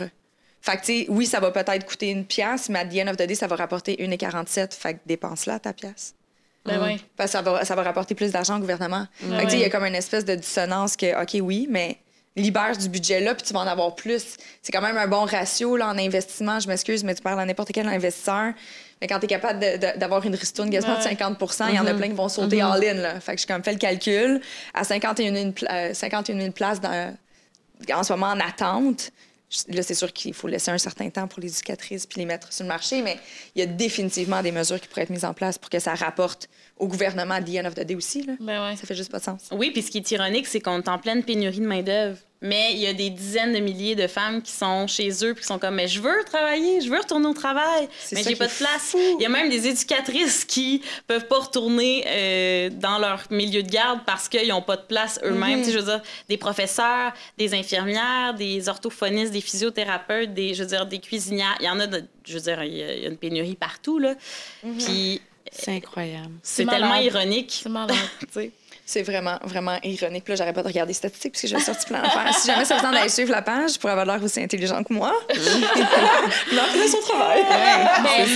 Fait que, tu sais, oui, ça va peut-être coûter une pièce, mais à the end of the day, ça va rapporter 1,47. Fait que dépense-la, ta pièce.
Ben oui.
Parce que ça va, ça va rapporter plus d'argent au gouvernement. Fait que, tu sais, il y a comme une espèce de dissonance que, OK, oui, mais libère du budget là, puis tu vas en avoir plus. C'est quand même un bon ratio là, en investissement. Je m'excuse, mais tu parles à n'importe quel investisseur. Mais quand tu es capable d'avoir une ristourne quasiment de
Ouais.
50 il y en a plein qui vont sauter all-in. Là. Fait que j'ai comme fait le calcul. À 51 000, pla- euh, 51 000 places dans- en ce moment en attente, je- là, c'est sûr qu'il faut laisser un certain temps pour les éducatrices puis les mettre sur le marché, mais il y a définitivement des mesures qui pourraient être mises en place pour que ça rapporte au gouvernement à the end of the day aussi. Là.
Ben ouais.
Ça fait juste pas de sens.
Oui, puis ce qui est ironique, c'est qu'on est en pleine pénurie de main-d'œuvre. Mais il y a des dizaines de milliers de femmes qui sont chez eux puis qui sont comme mais je veux travailler, je veux retourner au travail, mais j'ai pas de place. Il y a même des éducatrices qui peuvent pas retourner euh, dans leur milieu de garde parce qu'ils ont pas de place eux-mêmes.
Mhm.
Tu sais, je veux dire des professeurs, des infirmières, des orthophonistes, des physiothérapeutes, des je veux dire des cuisinières. Il y en a de- je veux dire il y a une pénurie partout là.
Mhm.
Puis
C'est incroyable.
c'est tellement ironique.
C'est malade. <laughs>
tu sais.
C'est vraiment, vraiment ironique. Puis là, j'arrête pas de regarder les statistiques parce que j'ai sorti plein d'affaires. Si jamais ça vous tente d'aller suivre la page pour avoir l'air aussi intelligent que moi, <laughs> non, fais son travail.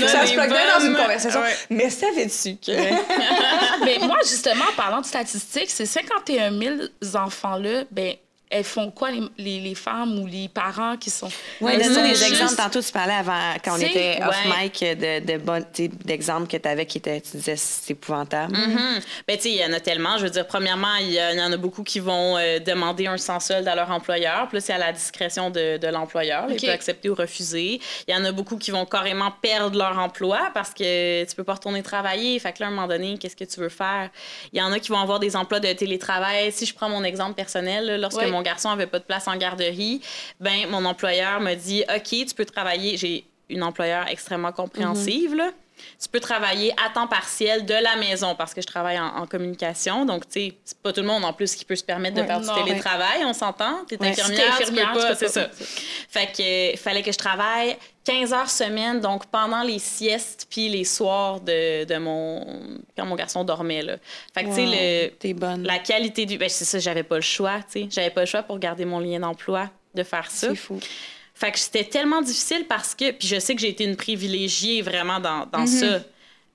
Ça
ça,
se bien dans une conversation.
Ouais.
Mais savais-tu que... <laughs>
Mais moi, justement, en parlant de statistiques, ces 51 000 enfants-là, ben, elles font quoi, les, les, les femmes ou les parents qui sont.
Oui, donne-nous des
juste-
exemples. Tantôt, tu parlais avant, quand on était off
ouais.
mic, de, de, d'exemples que tu avais qui étaient, tu disais, c'est épouvantable.
Mhm. Ben, tu sais, il y en a tellement. Je veux dire, premièrement, il y, en a beaucoup qui vont euh, demander un sans solde à leur employeur. Puis là, c'est à la discrétion de, de l'employeur. là.
OK.
Il peut accepter ou refuser. Il y en a beaucoup qui vont carrément perdre leur emploi parce que tu peux pas retourner travailler. Fait que là, à un moment donné, qu'est-ce que tu veux faire? Il y en a qui vont avoir des emplois de télétravail. Si je prends mon exemple personnel, là, lorsque mon garçon avait pas de place en garderie, ben mon employeur me dit, OK, tu peux travailler. J'ai une employeur extrêmement compréhensive, tu peux travailler à temps partiel de la maison parce que je travaille en, en communication. Donc, tu sais, c'est pas tout le monde en plus qui peut se permettre de
Ouais,
faire du télétravail, on s'entend. T'es
Ouais.
infirmière,
Si
tu peux
infirmière,
pas,
tu peux
c'est ça.
pas.
Fait que euh, fallait que je travaille 15 heures semaine, donc pendant les siestes puis les soirs de, de mon... quand mon garçon dormait, là. Fait que, tu sais, le...
Bonne.
La qualité du... Ben, c'est ça, j'avais pas le choix, tu sais. J'avais pas le choix pour garder mon lien d'emploi de faire ça.
C'est fou.
Fait que c'était tellement difficile parce que, puis je sais que j'ai été une privilégiée vraiment dans, dans
Mhm.
ça,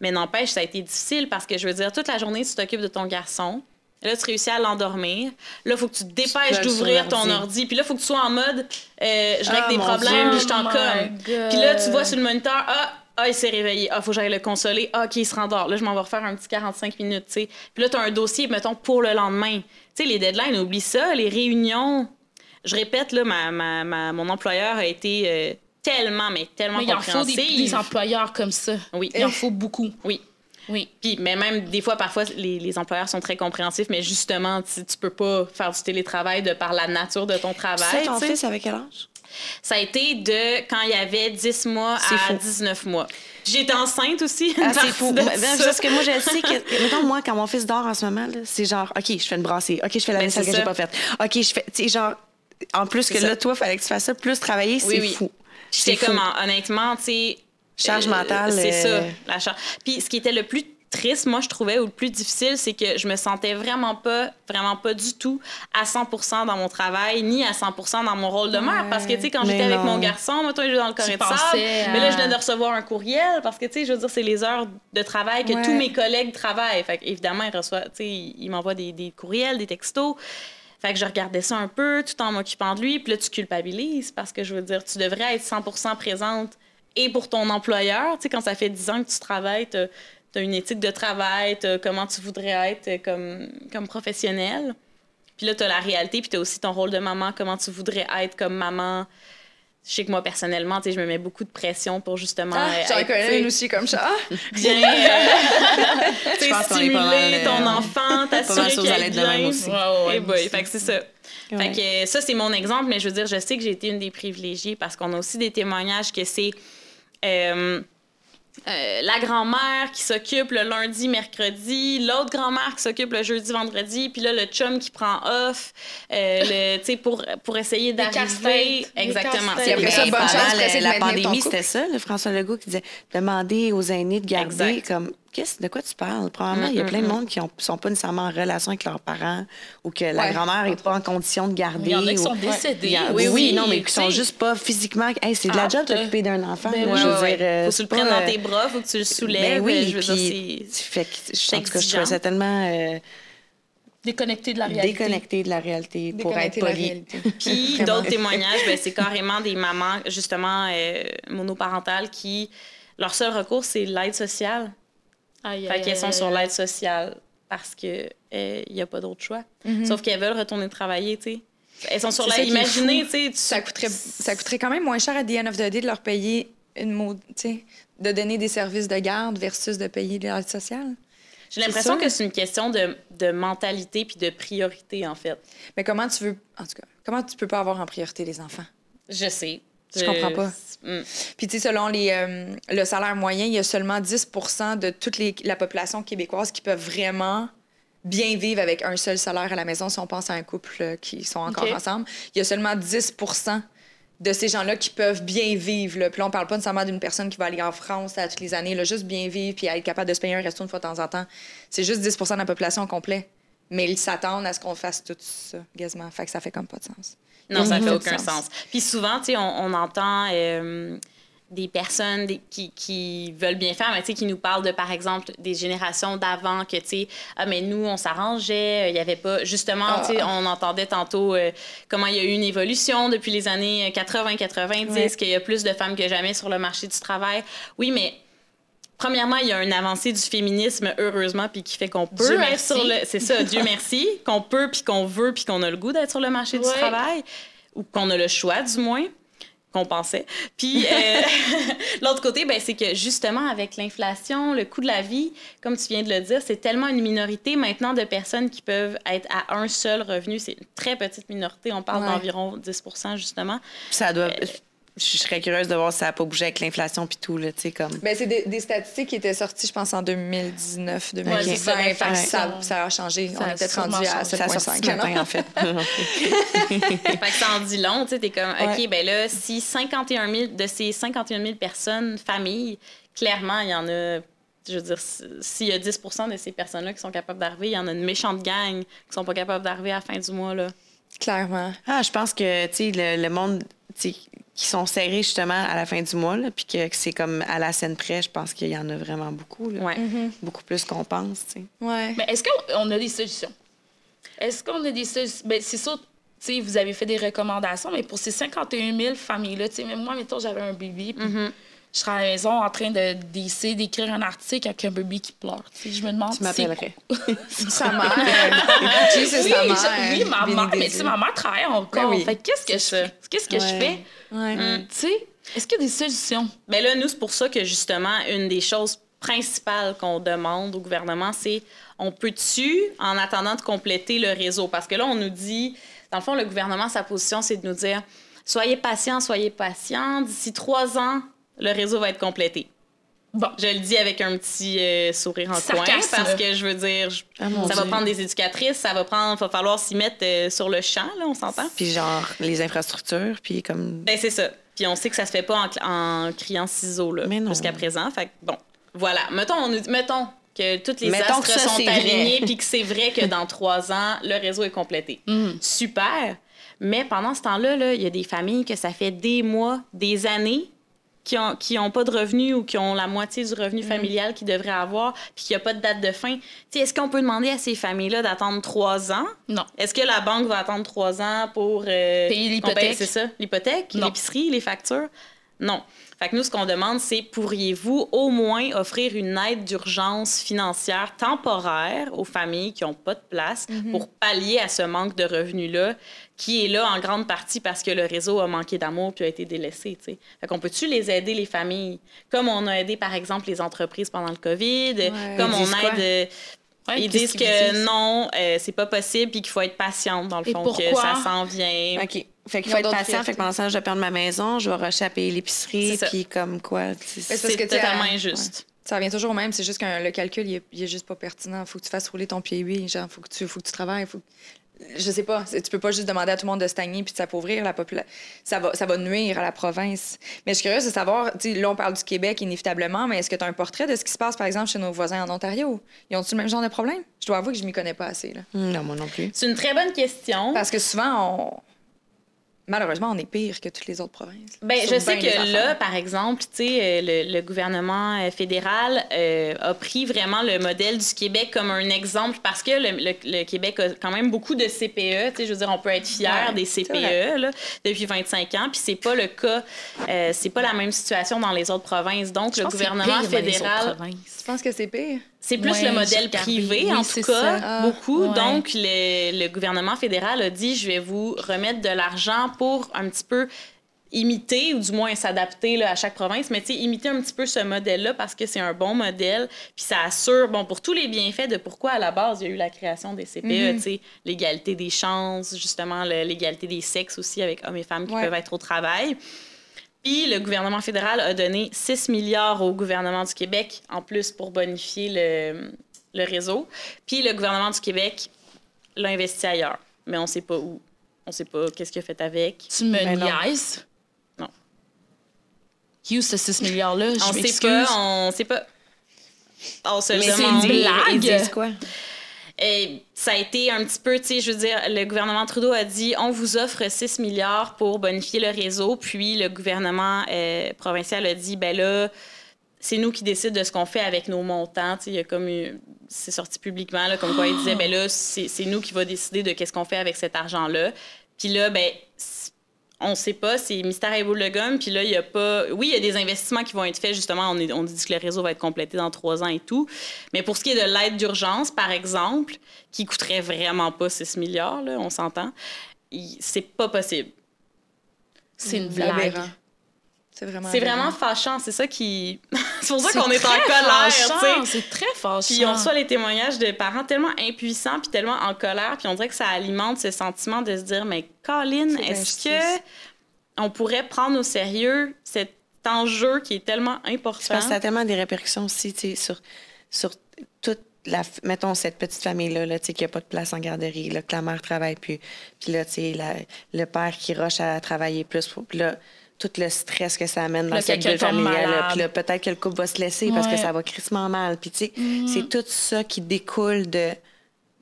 mais n'empêche, ça a été difficile parce que je veux dire, toute la journée, tu t'occupes de ton garçon. Là, tu réussis à l'endormir. Là, il faut que tu te dépêches d'ouvrir ton ordi. Puis là, il faut que tu sois en mode euh, je règle
Ah,
des problèmes,
Dieu.
puis je t'en
Oh
comme. Puis là, tu vois sur le moniteur, ah, ah, il s'est réveillé. Ah, faut que j'aille le consoler. Ah, OK, il se rendort. Là, je m'en vais refaire un petit 45 minutes, tu sais. Puis là, tu as un dossier, mettons, pour le lendemain. Tu sais, les deadlines, oublie ça. Les réunions. Je répète, là, ma, ma- ma- mon employeur a été euh, tellement, mais tellement
Mais il en faut des, employeurs comme ça.
Oui.
Il en faut beaucoup.
Oui.
Oui.
Puis, mais même des fois, parfois, les, les employeurs sont très compréhensifs, mais justement, tu, tu peux pas faire du télétravail de par la nature de ton
Tu
travail.
sais, ton fils, avec quel âge?
Ça a été de quand il y avait 10 mois à
fou.
19 mois. J'étais enceinte aussi.
Ah, c'est fou. Ben,
ça.
Parce que moi, je sais que. Mettons, moi, quand mon fils dort en ce moment, c'est genre, OK, je fais une brassée. OK, je fais la
Ben,
vaisselle
c'est
que j'ai
ça.
pas faite. OK, je fais. Tu sais, genre, en plus que
ça.
là, toi, fallait que tu fasses ça, plus travailler, c'est
Oui, oui.
fou.
J'étais
C'est
comme, honnêtement, tu sais.
Charge
euh,
mentale,
C'est
euh,
ça, la charge. Puis ce qui était le plus triste, moi, je trouvais, ou le plus difficile, c'est que je me sentais vraiment pas, vraiment pas du tout à 100 dans mon travail, ni à 100 dans mon rôle de mère. Parce que, tu sais, quand j'étais avec mon garçon, moi, toi, j'étais dans le carré de sable. Mais là, je venais de recevoir un courriel parce que, tu sais, je veux dire, c'est les heures de travail que
Ouais.
tous mes collègues travaillent. Fait évidemment, ils reçoivent, tu sais, ils m'envoient des, des courriels, des textos. Fait que je regardais ça un peu tout en m'occupant de lui. Puis là, tu culpabilises parce que je veux dire, tu devrais être 100% présente et pour ton employeur. Tu sais, quand ça fait 10 ans que tu travailles, tu as une éthique de travail, comment tu voudrais être comme, comme professionnel. Puis là, tu as la réalité, puis tu as aussi ton rôle de maman, comment tu voudrais être comme maman je sais que moi, personnellement, tu sais, je me mets beaucoup de pression pour justement.
Ah,
euh,
J'en
être,
connais une aussi comme ça. <laughs>
Bien euh, <laughs>
est pas mal,
stimuler ton
euh,
enfant, t'assurer qu'il aille
être de même
bien.
aussi.
Ouais, ouais, ouais,
Eh boy, fait que c'est ça. Fait que euh, ça, c'est mon exemple, mais je veux dire, je sais que j'ai été une des privilégiées parce qu'on a aussi des témoignages que c'est euh, euh, la grand-mère qui s'occupe le lundi, mercredi, l'autre grand-mère qui s'occupe le jeudi, vendredi, puis là, le chum qui prend off, euh, le- <laughs> tu sais, pour, pour essayer d'arriver. Exactement. C'est
Après ça, bonne chance
la
ton
pandémie, c'était ça, le François Legault qui disait demander aux aînés de garder
Exact.
comme qu'est-ce de quoi tu parles? Probablement il y a
Mm,
plein de
mm,
monde qui ne sont pas nécessairement en relation avec leurs parents ou que la
Ouais.
grand-mère n'est pas en condition de garder.
Il y en a qui
ou-
sont décédés.
a-
Oui,
oui,
oui,
non, mais qui sont
sais.
juste pas physiquement. Hey, c'est de la
Apte.
job t'occuper d'un enfant.
Ben
là,
oui,
je veux
Ouais,
dire, euh,
Faut que tu le
pas,
prennes dans
euh,
tes bras, faut que tu le soulèves.
Ben oui,
je veux
puis,
dire, c'est.
fait que, je- en tout cas, je trouvais ça tellement euh,
Déconnectés de la réalité.
déconnecté de la réalité pour être poli. <laughs>
Puis d'autres témoignages, ben, c'est carrément des mamans, justement, euh, monoparentales qui. Leur seul recours, c'est l'aide sociale.
Aïe,
Fait qu'elles sont sur l'aide sociale parce qu'il n'y a pas d'autre choix.
Mhm.
Sauf qu'elles veulent retourner travailler, tu sais. Elles sont sur l'aide. Imaginez, tu sais.
Ça coûterait, ça coûterait quand même moins cher à the end of the day de leur payer une mode, tu sais, de donner des services de garde versus de payer l'aide sociale.
J'ai l'impression que c'est une question de, de mentalité puis de priorité, en fait.
Mais comment tu veux, en tout cas, comment tu peux pas avoir en priorité les enfants?
Je sais.
Je comprends pas.
Mm.
Puis, tu sais, selon les, euh, le salaire moyen, il y a seulement 10% de toute les- la population québécoise qui peuvent vraiment bien vivre avec un seul salaire à la maison si on pense à un couple euh, qui sont encore ensemble. Il y a seulement 10% de ces gens-là qui peuvent bien vivre. Là. Puis là, on parle pas nécessairement d'une personne qui va aller en France à toutes les années, là, juste bien vivre puis être capable de se payer un resto une fois de temps en temps. C'est juste 10% de la population complète. Mais ils s'attendent à ce qu'on fasse tout ça, quasiment. Fait que ça fait comme pas de sens.
Non, ça
Mhm.
fait
Fait
aucun sens. Puis souvent, tu sais, on, on entend euh, des personnes des- qui, qui veulent bien faire, mais tu sais, qui nous parlent de, par exemple, des générations d'avant, que, tu sais, ah, mais nous, on s'arrangeait, il n'y avait pas... Justement, tu sais,
Ah.
on entendait tantôt euh, comment il y a eu une évolution depuis les années 80-90,
Ouais.
qu'il y a plus de femmes que jamais sur le marché du travail. Oui, mais... Premièrement, il y a une avancée du féminisme, heureusement, puis qui fait qu'on peut
Dieu
être
merci.
sur le... C'est ça, Dieu merci, <laughs> qu'on peut, puis qu'on veut, puis qu'on a le goût d'être sur le marché du travail, ou qu'on a le choix, du moins, qu'on pensait. Puis, euh, <laughs> l'autre côté, ben, c'est que justement, avec l'inflation, le coût de la vie, comme tu viens de le dire, c'est tellement une minorité maintenant de personnes qui peuvent être à un seul revenu. C'est une très petite minorité. On parle
Ouais.
d'environ 10 justement.
Ça doit. Je serais curieuse de voir si ça n'a pas bougé avec l'inflation puis tout, là, tu sais, comme.
Ben, c'est des, des statistiques qui étaient sorties, je pense, en 2019, 2020.
Ouais, c'est ça,
que ça, ça a changé.
Ça
On
a
est peut-être rendu à
changé.
Ça a sorti
7,5.
ce matin, en fait. <laughs> <laughs>
fait que ça en dit long, tu sais, t'es comme, OK,
Ouais.
ben là, si 51 000, de ces 51 000 personnes, familles, clairement, il y en a, je veux dire, s'il y a 10 de ces personnes-là qui sont capables d'arriver, il y en a une méchante gang qui sont pas capables d'arriver à la fin du mois, là.
Clairement.
Ah, je pense que, tu sais, le, le monde, tu sais, qui sont serrés justement à la fin du mois, là, puis que, que c'est comme à la scène près, je pense qu'il y en a vraiment beaucoup, là.
Ouais.
Beaucoup plus qu'on pense, tu sais.
Ouais.
Mais est-ce qu'on a des solutions? Est-ce qu'on a des solutions? Ben, c'est sûr, tu sais, vous avez fait des recommandations, mais pour ces 51 000 familles-là, tu sais, même moi, mettons, j'avais un bébé, puis je serais à la maison en train de- d'essayer d'écrire un article avec un bébé qui pleure. Tu sais, je me demande
Tu
si-
m'appellerais. <laughs>
Sa mère. <laughs>
Oui,
sa mère.
je- oui, ma mère, mais tu sais, ma mère travaille encore.
Ben oui.
Fait que qu'est-ce que je? Qu'est-ce que je fais?
Ouais.
Tu sais, est-ce qu'il y a des solutions?
Mais là, nous, c'est pour ça que justement, une des choses principales qu'on demande au gouvernement, c'est on peut-tu, en attendant de compléter le réseau? Parce que là, on nous dit, dans le fond, le gouvernement, sa position, c'est de nous dire soyez patients, soyez patients, d'ici trois ans, le réseau va être complété.
Bon,
Je le dis avec un petit euh, sourire en coin parce que je veux dire, je-
Ah,
ça va
Dieu.
prendre des éducatrices, ça va prendre, va falloir s'y mettre euh, sur le champ, là, on s'entend?
Puis genre, les infrastructures, puis comme...
Ben, c'est ça. Puis on sait que ça se fait pas en, criant ciseaux là,
Mais non.
jusqu'à présent. Fait que, bon, voilà. Mettons, on mettons que toutes les
Mettons
astres
ça,
sont alignés puis que c'est vrai que dans trois ans, le réseau est complété. <laughs>
Mhm.
Super. Mais pendant ce temps-là, là, il y a des familles que ça fait des mois, des années qui ont, qui ont pas de revenus ou qui ont la moitié du revenu familial qu'ils devraient avoir puis qu'il n'y a pas de date de fin. Est-ce qu'on peut demander à ces familles-là d'attendre trois ans?
non.
Est-ce que la banque va attendre trois ans pour euh,
Payer l'hypothèque.
C'est ça, l'hypothèque, l'épicerie, les factures? Non. Fait que nous, ce qu'on demande, c'est pourriez-vous au moins offrir une aide d'urgence financière temporaire aux familles qui n'ont pas de place
Mhm.
pour pallier à ce manque de revenus-là, qui est là en grande partie parce que le réseau a manqué d'amour puis a été délaissé. tu sais. Fait qu'on peut-tu les aider, les familles? Comme on a aidé, par exemple, les entreprises pendant le COVID, comme on aide. euh,
Ouais,
ils disent que
disent?
non, euh, c'est pas possible, puis qu'il faut être patiente, dans le
Et
fond, que
pourquoi?
ça s'en vient.
OK. Fait qu'il faut être patient. Fait que pendant ce temps, je vais perdre ma maison, je vais rusher à payer l'épicerie, puis comme quoi. c'est-
totalement injuste.
Ça revient toujours au même, c'est juste que le calcul, il est, il est juste pas pertinent. Faut que tu fasses rouler ton pied oui, genre faut que tu faut que tu travailles, faut je sais pas, tu peux pas juste demander à tout le monde de stagner puis de s'appauvrir la population. Ça va ça va nuire à la province. Mais je suis curieuse de savoir, là on parle du Québec inévitablement, mais est-ce que tu as un portrait de ce qui se passe par exemple chez nos voisins en Ontario? Ils ont-tu le même genre de problème? Je dois avouer que je m'y connais pas assez là.
Non, moi non plus.
C'est une très bonne question.
Parce que souvent on malheureusement on est pire que toutes les autres provinces. Sur
je sais
bien
que là, par exemple, tu sais, euh, le, le gouvernement euh, fédéral euh, a pris vraiment le modèle du Québec comme un exemple parce que le, le- le Québec a quand même beaucoup de CPE. Tu sais, je veux dire, on peut être fier
Ouais,
des CPE là, depuis 25 ans, puis c'est pas le cas, euh, c'est pas la même situation dans les autres provinces. Donc,
Je
le gouvernement fédéral
provinces.
Je pense que c'est pire.
C'est plus
Ouais,
le modèle privé,
Oui,
en tout cas,
ça.
Ah,
beaucoup.
ouais.
Donc, le, le gouvernement fédéral a dit, je vais vous remettre de l'argent pour un petit peu imiter ou du moins s'adapter à chaque province, mais tu sais, imiter un petit peu ce modèle-là parce que c'est un bon modèle, puis ça assure, bon, pour tous les bienfaits de pourquoi à la base il y a eu la création des CPE, tu sais, l'égalité des chances, justement, l'égalité des sexes aussi avec hommes et femmes qui
Ouais.
peuvent être au travail. Puis le gouvernement fédéral a donné 6 milliards au gouvernement du Québec en plus pour bonifier le, le réseau. Puis le gouvernement du Québec l'a investi ailleurs, mais on sait pas où. On sait pas qu'est-ce qu'il a fait avec.
Tu me
Ben non.
niaises?
Non.
Hugh, ce 6 milliards-là, je
On sait pas, on sait pas. On se le
Mais c'est une blague.
Ils disent quoi?
Et ça a été un petit peu, tu sais, je veux dire, le gouvernement Trudeau a dit on vous offre 6 milliards pour bonifier le réseau. Puis le gouvernement euh, provincial a dit ben là, c'est nous qui décident de ce qu'on fait avec nos montants. Tu sais, il y a comme eu- c'est sorti publiquement, là, comme quoi il disait ben là, c'est nous qui va décider de qu'est-ce qu'on fait avec cet argent-là. Puis là, ben, on sait pas, c'est mystère et boule de gomme. Puis là, il y a pas. Oui, il y a des investissements qui vont être faits, justement. On, est- on dit que le réseau va être complété dans trois ans et tout. Mais pour ce qui est de l'aide d'urgence, par exemple, qui coûterait vraiment pas 6 milliards, là, on s'entend, c'est pas possible.
C'est une blague.
C'est vraiment
C'est
aberrant.
vraiment fâchant. C'est ça qui. <laughs> c'est pour ça qu'on est en colère,
fâchant,
tu sais.
C'est très fâchant.
Puis on reçoit les témoignages de parents tellement impuissants puis tellement en colère, puis on dirait que ça alimente ce sentiment de se dire mais Colin, est-ce
l'injustice.
que on pourrait prendre au sérieux cet enjeu qui est tellement important
Parce que ça a tellement des répercussions aussi, tu sais, sur, sur toute la... Mettons, cette petite famille-là, là, tu sais, qui n'a pas de place en garderie, là, que la mère travaille plus. Puis là, tu sais, le père qui rush à travailler plus. Puis là, tout le stress que ça amène dans cette bulle familiale. là.
malade.
Puis là, peut-être que le couple va se laisser parce que ça va crissement mal. Puis tu sais, c'est tout ça qui découle de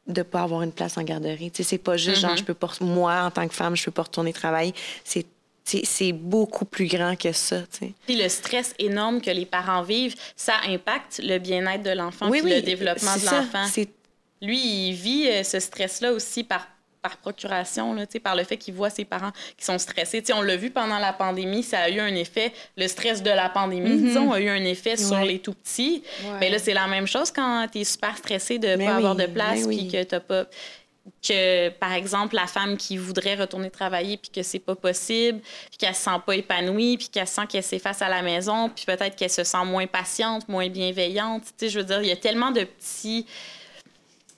de pas avoir une place en garderie. Tu sais, c'est pas juste genre, je peux pas... Moi, en tant que femme, je peux pas retourner travailler. C'est c'est beaucoup plus grand que ça.
Puis le stress énorme que les parents vivent, ça impacte le bien-être de l'enfant puis le développement de l'enfant. Lui, il vit euh, ce stress-là aussi par, par procuration, là, par le fait qu'il voit ses parents qui sont stressés. Tu sais, on l'a vu pendant la pandémie, ça a eu un effet, le stress de la pandémie, disons, a eu un effet sur les tout-petits.
Ouais.
Mais là, c'est la même chose quand tu es super stressé de ne pas
oui,
avoir de place puis
oui.
que tu pas que par exemple la femme qui voudrait retourner travailler puis que c'est pas possible puis qu'elle se sent pas épanouie puis qu'elle sent qu'elle s'efface à la maison puis peut-être qu'elle se sent moins patiente moins bienveillante tu sais je veux dire il y a tellement de petits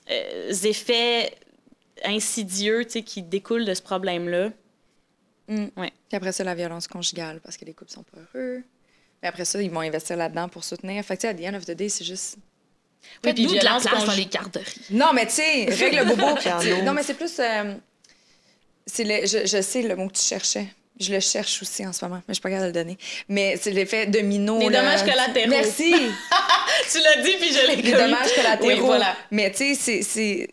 euh, effets insidieux tu sais qui découlent de ce problème là
Mm.
Ouais.
Puis après ça, la violence conjugale, parce que les couples sont pas heureux. Mais après ça, ils vont investir là-dedans pour soutenir. Fait que, tu sais, à the end of the day, c'est juste.
Oui, puis
de la
violence
place dans
conjugale.
les garderies.
Non, mais tu sais, règle bobo. <laughs>
Piano.
C'est- non, mais c'est plus. euh, c'est le, je, je sais le mot que tu cherchais. Je le cherche aussi en ce moment, mais je suis pas capable de le donner. Mais c'est l'effet domino.
Les
là.
dommages collatéraux.
Merci. <laughs>
tu l'as dit puis je l'ai
Les
connu.
dommages collatéraux.
oui voilà
Mais tu sais, c'est.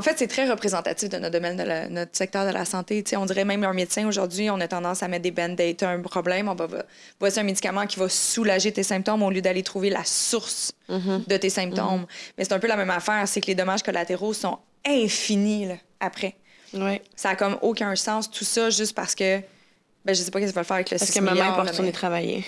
En fait, c'est très représentatif de notre domaine, de la- notre secteur de la santé. Tu sais, on dirait même un médecin aujourd'hui, on a tendance à mettre des band-aids. T'as un problème, on va, va- voici un médicament qui va soulager tes symptômes au lieu d'aller trouver la source de tes symptômes. Mais c'est un peu la même affaire, c'est que les dommages collatéraux sont infinis là, après. Ça a comme aucun sens, tout ça, juste parce que ben, je sais pas qu'est-ce qu'elle va faire avec le
Parce
6
que
là,
retournée
mais-
travailler.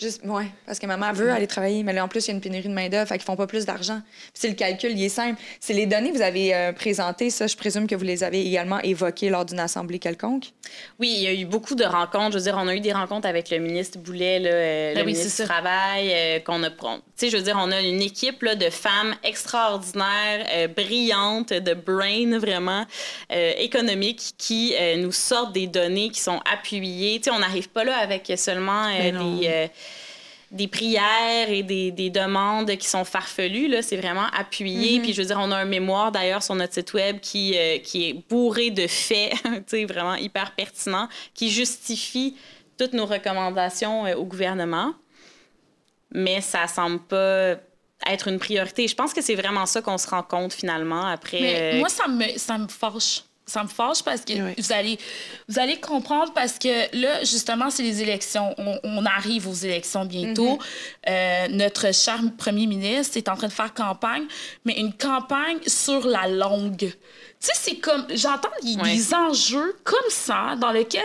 Juste, ouais, parce que maman veut aller travailler, mais là, en plus, il y a une pénurie de main-d'œuvre, fait qu'ils font pas plus d'argent. C'est le calcul, il est simple. C'est les données que vous avez euh, présentées, ça, je présume que vous les avez également évoquées lors d'une assemblée quelconque?
Oui, il y a eu beaucoup de rencontres. Je veux dire, on a eu des rencontres avec le ministre Boulet, là, euh,
Ben
le
oui,
ministre du. Travail, euh, qu'on a. Tu sais, je veux dire, on a une équipe là, de femmes extraordinaires, brillantes, de brain vraiment économiques qui nous sortent des données qui sont appuyées. Tu sais, on n'arrive pas là avec seulement
Ben
des. Des prières et des, des demandes qui sont farfelues. Là, c'est vraiment appuyé. Puis, je veux dire, on a un mémoire d'ailleurs sur notre site web qui, euh, qui est bourré de faits, <laughs> tu sais, vraiment hyper pertinent, qui justifie toutes nos recommandations euh, au gouvernement. Mais ça semble pas être une priorité. Je pense que c'est vraiment ça qu'on se rend compte finalement après.
Mais
euh,
moi, ça me, ça me fâche. Ça me fâche parce que
Oui.
vous, allez, vous allez comprendre parce que là, justement, c'est les élections. On, on arrive aux élections bientôt. Euh, notre cher premier ministre est en train de faire campagne, mais une campagne sur la longue. Tu sais, c'est comme. J'entends des,
Ouais.
des enjeux comme ça dans lesquels.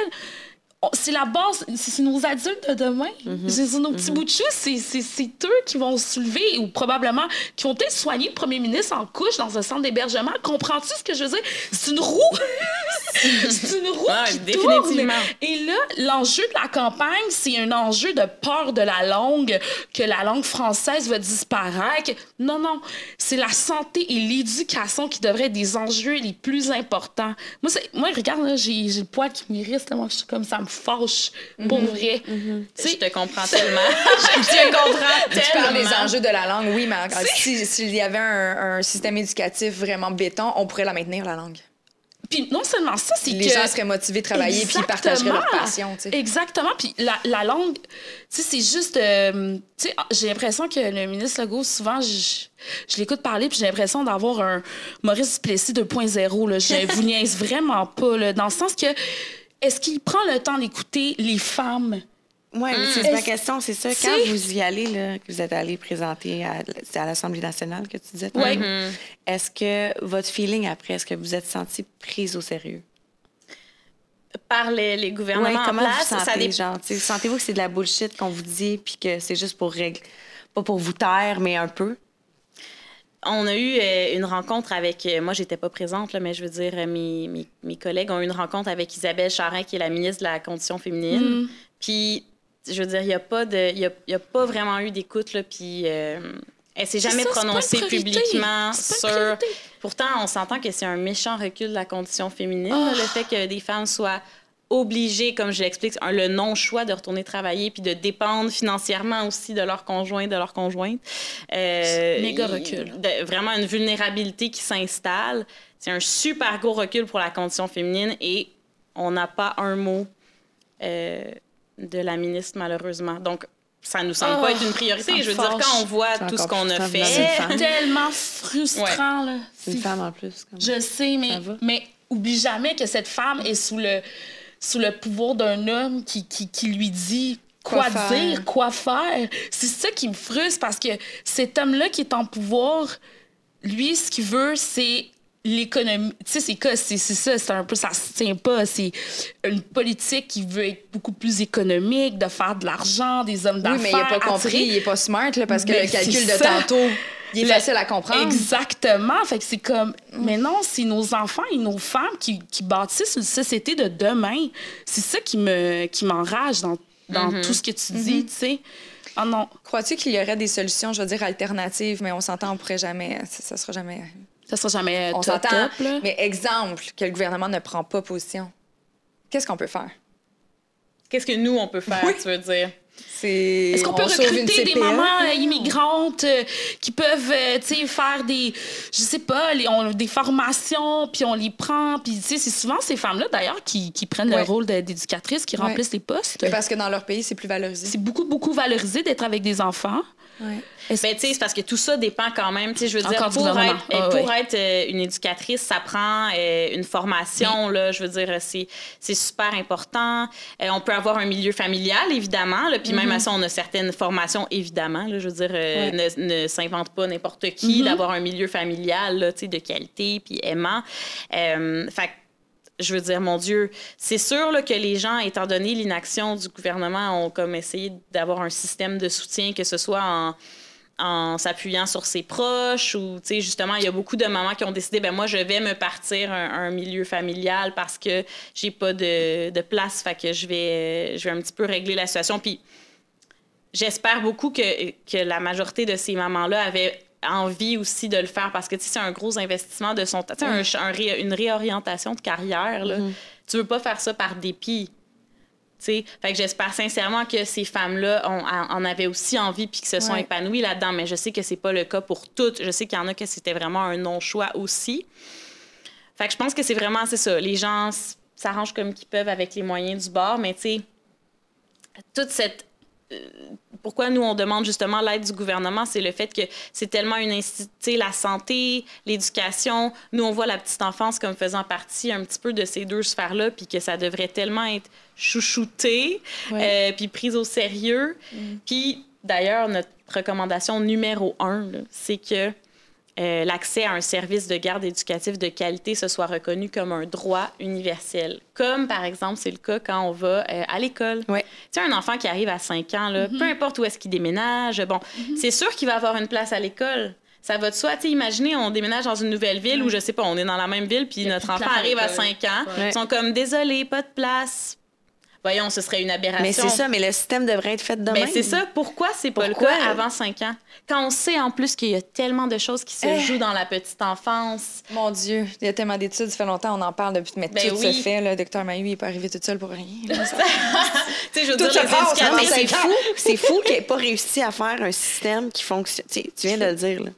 C'est la base, c'est nos adultes de demain. C'est c'est nos petits bouts de chou, c'est eux qui vont se lever ou probablement qui vont peut-être soigner le premier ministre en couche dans un centre d'hébergement. Comprends-tu ce que je veux dire? C'est une roue! <laughs> c'est une roue
Ah,
qui tourne. Et là, l'enjeu de la campagne, c'est un enjeu de peur de la langue, que la langue française va disparaître. Non, non, c'est la santé et l'éducation qui devraient être des enjeux les plus importants. Moi, moi regarde, j'ai le poil qui m'irrite, que je suis comme ça me fâche, pour vrai. Tu
je
sais,
te comprends tellement. <laughs> je te comprends
Tu parles des
tellement.
enjeux de la langue, oui, mais encore, si- s'il y avait un, un système éducatif vraiment béton, on pourrait la maintenir, la langue.
Puis non seulement ça, c'est que...
Les gens seraient motivés de travailler puis ils partageraient leur passion, tu sais.
Exactement. Puis la, la langue, tu sais, c'est juste. euh, tu sais, j'ai l'impression que le ministre Legault, souvent, je, je l'écoute parler, puis j'ai l'impression d'avoir un Maurice Plessis 2.0. là. Je <laughs> vous niaise vraiment pas, là, dans le sens que. Est-ce qu'il prend le temps d'écouter les femmes?
Oui, c'est ma question, c'est ça. Quand vous y allez, là, que vous êtes allé présenter à, l'Assemblée nationale que tu disais,
Ouais.
tantôt, est-ce que votre feeling après, est-ce que vous êtes senti prise au sérieux?
Par les, les gouvernements
Ouais,
en
comment
place,
vous sentez, sentez-vous que c'est de la bullshit qu'on vous dit puis que c'est juste pour régler, pas pour vous taire, mais un peu?
On a eu euh, une rencontre avec. euh, moi, j'étais pas présente, là, mais je veux dire, euh, mes, mes, mes collègues ont eu une rencontre avec Isabelle Charrin, qui est la ministre de la Condition féminine. Puis, je veux dire, il n'y a, pas de- y a, il y a pas vraiment eu d'écoute, là. Puis, euh, elle s'est jamais
ça,
prononcée publiquement sur. Pourtant, on s'entend que c'est un méchant recul de la condition féminine,
Ah.
là, le fait que des femmes soient obligées, comme je l'explique, un- le non-choix de retourner travailler puis de dépendre financièrement aussi de leur conjoint, de leur conjointe. Euh,
Méga recul.
de- vraiment une vulnérabilité qui s'installe. C'est un super gros recul pour la condition féminine et on n'a pas un mot euh, de la ministre, malheureusement. Donc, ça nous semble
Oh,
pas être une priorité.
ça me
Je veux dire, quand on voit tout ce qu'on a fait,
C'est
tellement frustrant, là.
C'est une femme en plus. comme-
Je sais, mais, mais oublie jamais que cette femme est sous le, sous le pouvoir d'un homme qui, qui, qui lui dit quoi, dire, quoi faire. C'est ça qui me frustre parce que cet homme-là qui est en pouvoir, lui, ce qu'il veut, c'est l'économie. Tu sais, c'est quoi? C'est c'est ça, c'est un peu, ça se tient pas. C'est une politique qui veut être beaucoup plus économique, de faire de l'argent, des hommes
Oui,
d'affaires.
mais il n'a pas compris, il n'est pas smart, là, parce que
Ben,
le calcul
c'est
de tantôt, il est
Le-
facile à comprendre.
Exactement. Fait que c'est comme, mais non, c'est nos enfants et nos femmes qui, qui bâtissent une société de demain. C'est ça qui me qui m'enrage dans, dans
Mm-hmm.
tout ce que tu dis, tu sais. Ah non,
Crois-tu qu'il y aurait des solutions, je veux dire, alternatives, mais on s'entend, on pourrait jamais, ça, ça sera jamais...
ça sera jamais
On
top,
s'entend,
top, là.
mais exemple, que le gouvernement ne prend pas position. Qu'est-ce qu'on peut faire?
qu'est-ce que nous, on peut faire,
Oui.
tu veux dire?
Est-ce qu'on peut recruter des
CPE?
mamans euh, immigrantes euh, qui peuvent, euh, tu sais, faire des, je sais pas, les, on- des formations, puis on les prend, puis tu sais, c'est souvent ces femmes-là, d'ailleurs, qui, qui prennent
Ouais.
le rôle d'éducatrices, qui
Ouais.
remplissent les postes.
Mais Parce que dans leur pays, c'est plus valorisé.
C'est beaucoup, beaucoup valorisé d'être avec des enfants.
Ouais.
Est-ce-
Ben, tu sais, c'est parce que tout ça dépend quand même. Tu sais, je veux dire,
Encore
pour être,
Ah,
pour
ouais.
être euh, une éducatrice, ça prend euh, une formation, là. Je veux dire, c'est, c'est super important. Euh, on peut avoir un milieu familial, évidemment, là, puis même à ça, on a certaines formations, évidemment, là. Je veux dire, euh, ne, ne s'invente pas n'importe qui d'avoir un milieu familial, là, tu sais, de qualité, puis aimant. Euh, fait je veux dire, mon Dieu, c'est sûr que les gens, étant donné l'inaction du gouvernement, ont comme essayé d'avoir un système de soutien, que ce soit en, s'appuyant sur ses proches ou, tu sais, justement, il y a beaucoup de mamans qui ont décidé, ben moi, je vais me partir un, milieu familial parce que j'ai pas de, de, place, fait que je vais, je vais un petit peu régler la situation. Puis j'espère beaucoup que, que la majorité de ces mamans-là avaient envie aussi de le faire parce que c'est un gros investissement de son temps. Un, un ré, une réorientation de carrière. Là. Mm -hmm. Tu veux pas faire ça par dépit. T'sais. Fait que j'espère sincèrement que ces femmes-là en avaient aussi envie puis que se sont ouais. épanouies là-dedans. Mais je sais que c'est pas le cas pour toutes. Je sais qu'il y en a que c'était vraiment un non-choix aussi. Fait que je pense que c'est vraiment, c'est ça. Les gens s'arrangent comme qu'ils peuvent avec les moyens du bord, mais tu sais, toute cette pourquoi nous, on demande justement l'aide du gouvernement, c'est le fait que c'est tellement une institution, la santé, l'éducation. Nous, on voit la petite enfance comme faisant partie un petit peu de ces deux sphères-là, puis que ça devrait tellement être chouchouté, ouais. euh, puis prise au sérieux. Mm. Puis, d'ailleurs, notre recommandation numéro un, c'est que euh, l'accès à un service de garde éducatif de qualité se soit reconnu comme un droit universel. Comme, par exemple, c'est le cas quand on va euh, à l'école.
Ouais.
Tu sais, un enfant qui arrive à 5 ans, là, mm -hmm. peu importe où est-ce qu'il déménage, bon, mm -hmm. c'est sûr qu'il va avoir une place à l'école. Ça va de soi. Tu sais, imaginez, on déménage dans une nouvelle ville où, je sais pas, on est dans la même ville, puis notre enfant arrive à 5 ans. Ouais. Ils sont comme, désolé, pas de place voyons, ce serait une aberration.
Mais c'est ça, mais le système devrait être fait de
même. c'est ça. Pourquoi c'est pas Pourquoi? le cas avant 5 ans? Quand on sait en plus qu'il y a tellement de choses qui se eh. jouent dans la petite enfance.
Mon Dieu, il y a tellement d'études, ça fait longtemps, on en parle depuis, mais ben tout oui. se fait. Le docteur Mahu, il n'est pas arrivé tout seul pour rien. <laughs> tu
sais, je veux tout dire, les
c'est fou, c'est fou qu'il n'ait pas réussi à faire un système qui fonctionne. Tu viens de le dire, là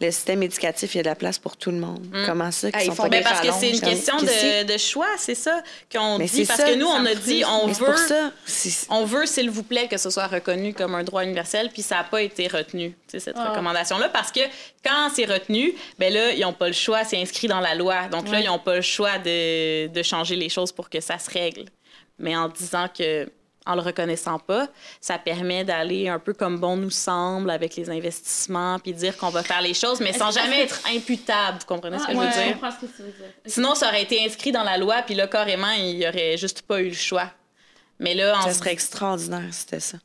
le système éducatif, il y a de la place pour tout le monde. Mm. Comment ça qu'ils
ah, sont pas Parce que c'est une question de, de, choix, c'est ça qu'on dit. Parce ça, que nous, on a dit, on veut, ça, on veut, s'il vous plaît, que ce soit reconnu comme un droit universel, puis ça n'a pas été retenu, cette oh. recommandation-là, parce que quand c'est retenu, ben là, ils n'ont pas le choix, c'est inscrit dans la loi. Donc ouais. là, ils n'ont pas le choix de, de changer les choses pour que ça se règle. Mais en disant que en le reconnaissant pas, ça permet d'aller un peu comme bon nous semble avec les investissements, puis dire qu'on va faire les choses, mais sans jamais être imputable. Vous comprenez ah, ce que
ouais,
je veux dire?
Je comprends ce que tu veux dire.
Sinon, ça aurait été inscrit dans la loi, puis là, carrément, il n'y aurait juste pas eu le choix. Mais là,
ça serait extraordinaire, c'était ça.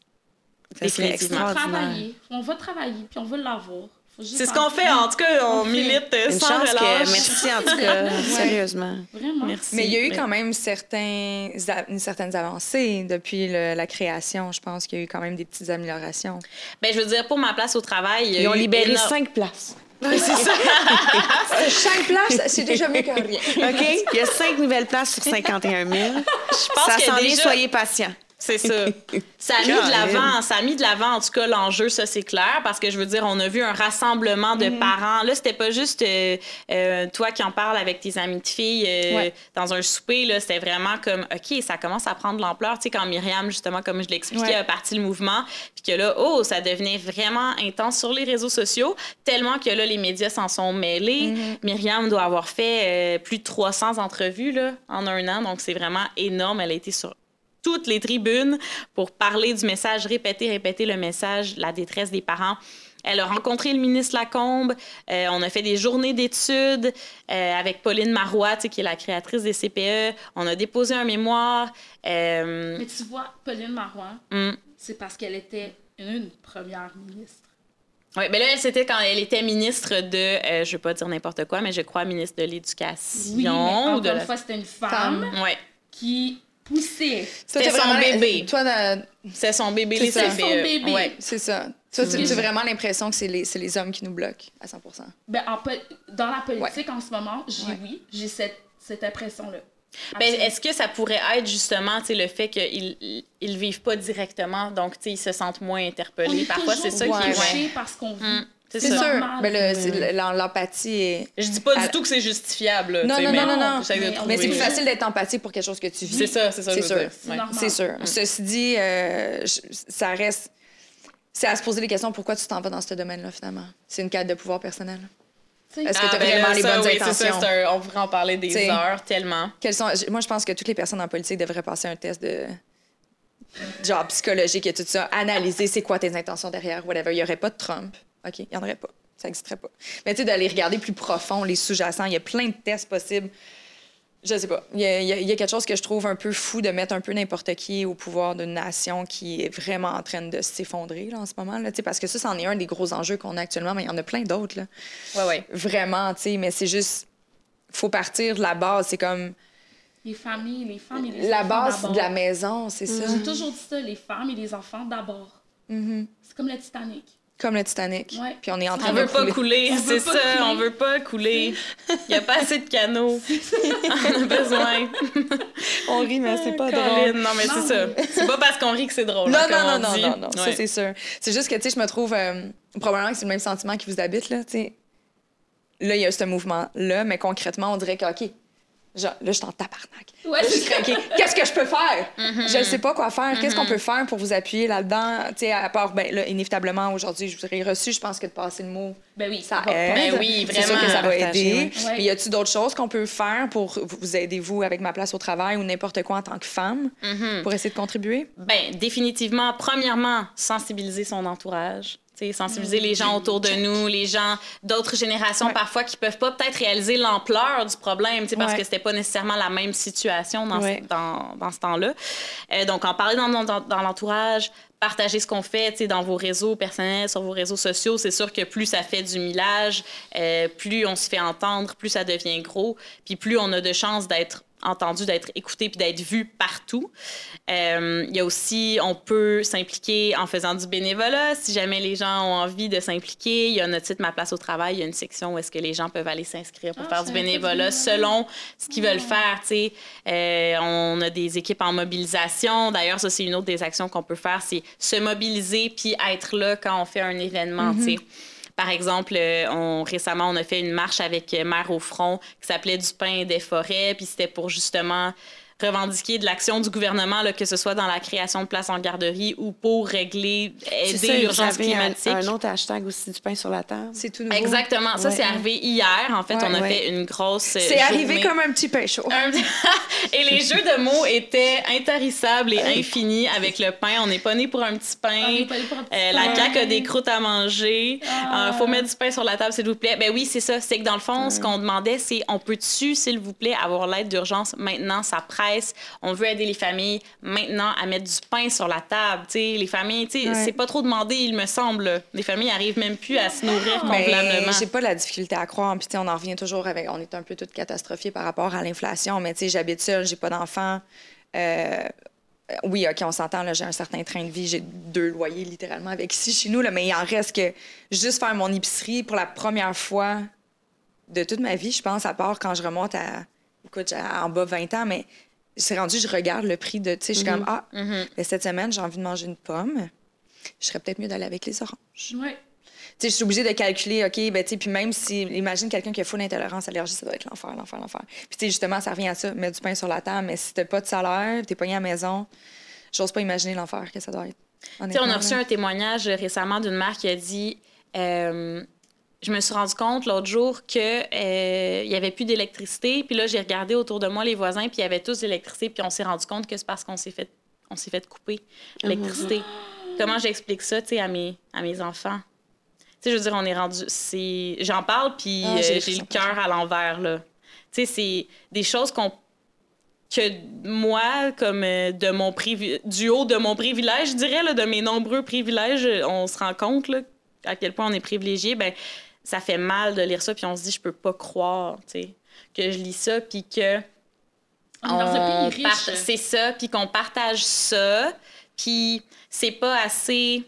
Ça serait extraordinaire.
On va travailler, on va travailler, puis on veut l'avoir.
C'est ce qu'on fait, en tout cas, on, on milite
Une
sans
chance
relâche.
Que, merci en tout cas, <laughs> ouais. sérieusement.
Vraiment.
Merci. Mais il y a eu quand même certains, certaines avancées depuis le, la création. Je pense qu'il y a eu quand même des petites améliorations.
Ben, je veux dire, pour ma place au travail,
ils ont libéré énorme... cinq places.
Oui, c'est ça. <laughs> Cinq places, c'est déjà mieux que rien. <laughs>
OK? Il y a cinq nouvelles places sur 51 000. Je pense ça s'en déjà... soyez patients.
C'est ça. <laughs> Ça a mis de l'avant, ça a mis de l'avant en tout cas l'enjeu, ça c'est clair, parce que je veux dire, on a vu un rassemblement de mm. parents. Là, c'était pas juste euh, euh, toi qui en parles avec tes amis de filles euh, ouais. dans un souper. Là, c'était vraiment comme, ok, ça commence à prendre de l'ampleur. Tu sais, quand Myriam justement, comme je l'expliquais, ouais. a parti le mouvement, puis que là, oh, ça devenait vraiment intense sur les réseaux sociaux, tellement que là, les médias s'en sont mêlés. Mm. Myriam doit avoir fait plus de 300 entrevues là en un an, donc c'est vraiment énorme. Elle a été sur toutes les tribunes pour parler du message, répéter, répéter le message, la détresse des parents. Elle a rencontré le ministre Lacombe. Euh, on a fait des journées d'études euh, avec Pauline Marois, qui est la créatrice des CPE. On a déposé un mémoire. Euh...
Mais tu vois, Pauline Marois, mm. c'est parce qu'elle était une première ministre.
Oui, mais là, c'était quand elle était ministre de, euh, je ne veux pas dire n'importe quoi, mais je crois ministre de l'Éducation.
Oui, mais encore de la... une fois, c'était une femme,
femme. Ouais.
qui poussé.
C'était son bébé.
Toi,
c'est son bébé, les
C'est son bébé.
Ouais. C'est ça. Toi, tu as vraiment l'impression que c'est les, les, hommes qui nous bloquent à 100
ben, en, Dans la politique, ouais. en ce moment, j'ai ouais. oui, j'ai cette, cette impression-là.
Ben, Est-ce que ça pourrait être justement le fait qu'ils ne vivent pas directement, donc ils se sentent moins interpellés? Parfois, c'est ça
qui
est.
Ouais. parce qu'on vit. Mm.
C'est sûr. Mais l'empathie est.
Je dis pas du tout que c'est justifiable.
Non, non, non, non. Mais c'est plus facile d'être empathique pour quelque chose que tu vis.
C'est ça, c'est ça.
C'est sûr.
C'est
sûr. Ceci dit, euh, ça reste. C'est à se poser des questions pourquoi tu t'en vas dans ce domaine-là, finalement? C'est une quête de pouvoir personnel. Est-ce que tu as ah, vraiment les bonnes
oui,
intentions?
Ça, un, on pourrait en parler des T'sais, heures, tellement.
Quelles sont, moi, je pense que toutes les personnes en politique devraient passer un test de genre psychologique et tout ça, analyser c'est quoi tes intentions derrière, whatever. Il n'y aurait pas de Trump. OK, il n'y en aurait pas. Ça n'existerait pas. Mais tu sais, d'aller regarder plus profond, les sous-jacents, il y a plein de tests possibles. je sais pas. Il y, a, il y a quelque chose que je trouve un peu fou de mettre un peu n'importe qui au pouvoir d'une nation qui est vraiment en train de s'effondrer là, en ce moment. Là, tu sais, parce que ça, c'en est un des gros enjeux qu'on a actuellement, mais il y en a plein d'autres. là.
Ouais, ouais.
Vraiment, tu sais, mais c'est juste. faut partir de la base. C'est comme
Les familles, les femmes et les
la
enfants
base
d'abord.
de la maison, c'est ça.
J'ai toujours dit ça, les femmes et les enfants d'abord.
Mhm.
C'est comme le Titanic.
Comme le Titanic.
Ouais.
Puis on est en train
On
de
veut pas
couler.
couler,
On
c'est
veut pas
ça,
couler.
on veut pas couler. Il n'y a pas assez de canaux. <laughs> on a besoin.
On rit, mais c'est pas
Colin,
drôle.
Non, mais c'est ça. C'est pas parce qu'on rit que c'est drôle.
Non,
hein,
non,
comme
non,
on
non, non, non, ça c'est sûr. C'est juste que, tu sais, je me trouve, euh, probablement que c'est le même sentiment qui vous habite, là, tu sais. Là, il y a ce mouvement-là, mais concrètement, on dirait que, OK, genre, là, je suis en tabarnak.
Ouais,
je qu'est-ce que je peux faire?
Mm-hmm.
Je ne sais pas quoi faire. Qu'est-ce qu'on peut faire pour vous appuyer là-dedans? Tu sais, à part, ben là, inévitablement, aujourd'hui, je vous aurais reçu, je pense que de passer le mot,
Ben oui,
ça
va
aide.
Ben oui,
C'est sûr
vraiment.
que ça va
Partager,
aider.
ouais. Ouais.
Mais y a-t-il d'autres choses qu'on peut faire pour vous aider, vous, avec ma place au travail ou n'importe quoi en tant que femme,
Mhm.
pour essayer de contribuer?
Ben, définitivement, premièrement, sensibiliser son entourage. Sensibiliser les gens autour de nous, les gens d'autres générations
Ouais.
parfois qui peuvent pas peut-être réaliser l'ampleur du problème, parce
Ouais.
que c'était pas nécessairement la même situation dans,
Ouais.
ce, dans, dans ce temps-là. Euh, donc, en parler dans, dans, dans l'entourage, partager ce qu'on fait, dans vos réseaux personnels, sur vos réseaux sociaux, c'est sûr que plus ça fait du millage, euh, plus on se fait entendre, plus ça devient gros, puis plus on a de chances d'être entendu, d'être écouté puis d'être vu partout. Euh, Il y a aussi, on peut s'impliquer en faisant du bénévolat si jamais les gens ont envie de s'impliquer. Il y a notre site Ma Place au Travail, il y a une section où est-ce que les gens peuvent aller s'inscrire pour
Ah,
faire du bénévolat selon ce qu'ils veulent faire. Euh, on a des équipes en mobilisation. D'ailleurs, ça, c'est une autre des actions qu'on peut faire, c'est se mobiliser puis être là quand on fait un événement. tu sais. Par exemple, euh, on, récemment, on a fait une marche avec Mère au front qui s'appelait Du pain des forêts, puis c'était pour justement revendiquer de l'action du gouvernement, là, que ce soit dans la création de places en garderie ou pour régler, aider l'urgence
avez un-
climatique.
Un, autre hashtag aussi du pain sur la table.
C'est tout nouveau.
Exactement. Ça,
Ouais.
c'est arrivé hier. En fait,
Ouais,
on a
ouais.
fait une grosse. euh,
C'est arrivé comme un petit pain chaud.
Un- <laughs> et les jeux de mots étaient intarissables et infinis avec le pain. On n'est pas né pour un petit pain.
On est pas pour un petit
Euh,
pain.
la CAQ a des croûtes à manger. Il
Ah.
faut mettre du pain sur la table, s'il vous plaît. Ben oui, c'est ça. C'est que dans le fond, ce qu'on demandait, c'est on peut-tu, s'il vous plaît, avoir l'aide d'urgence maintenant? Ça presse. On veut aider les familles maintenant à mettre du pain sur la table. Tu sais, les familles,
Ouais.
c'est pas trop demandé, il me semble. Les familles arrivent même plus à se nourrir convenablement.
j'ai pas la difficulté à croire. Puis on en revient toujours avec. On est un peu toutes catastrophiées par rapport à l'inflation. Mais j'habite seule, j'ai pas d'enfants. Euh, oui, OK, on s'entend, j'ai un certain train de vie, j'ai deux loyers littéralement avec ici chez nous, là, mais il en reste que juste faire mon épicerie pour la première fois de toute ma vie, je pense, à part quand je remonte à, écoute, en bas 20 ans, mais c'est rendu, je regarde le prix de, tu sais, je suis comme, ah,
Mhm.
mais cette semaine, j'ai envie de manger une pomme. Je serais peut-être mieux d'aller avec les oranges.
Ouais.
Tu sais, je suis obligée de calculer, OK, ben, tu sais, puis même si, imagine quelqu'un qui a full intolérance, allergie, ça doit être l'enfer, l'enfer, l'enfer. Puis, tu sais, justement, ça revient à ça, mettre du pain sur la table, mais si t'as pas de salaire, t'es pogné à la maison, j'ose pas imaginer l'enfer que ça doit être.
Tu sais, on a reçu un témoignage récemment d'une mère qui a dit euh, Je me suis rendu compte l'autre jour qu'il n'y avait plus d'électricité. Puis là, j'ai regardé autour de moi les voisins, puis il y avait tous l'électricité. Puis on s'est rendu compte que c'est parce qu'on s'est fait, on s'est fait couper l'électricité. Comment j'explique ça tu sais, à mes, à mes enfants? Tu sais, je veux dire, on est rendu. c'est- J'en parle, puis
Ah,
euh,
j'ai le
cœur à l'envers, là. Tu sais, c'est des choses qu'on que moi, comme euh, de mon privi- du haut de mon privilège, je dirais, là, de mes nombreux privilèges, euh, on se rend compte là, à quel point on est privilégié. Ben, ça fait mal de lire ça, puis on se dit, je peux pas croire, tu sais, que je lis ça, puis que
On.
C'est ça, puis qu'on partage ça, puis c'est pas assez.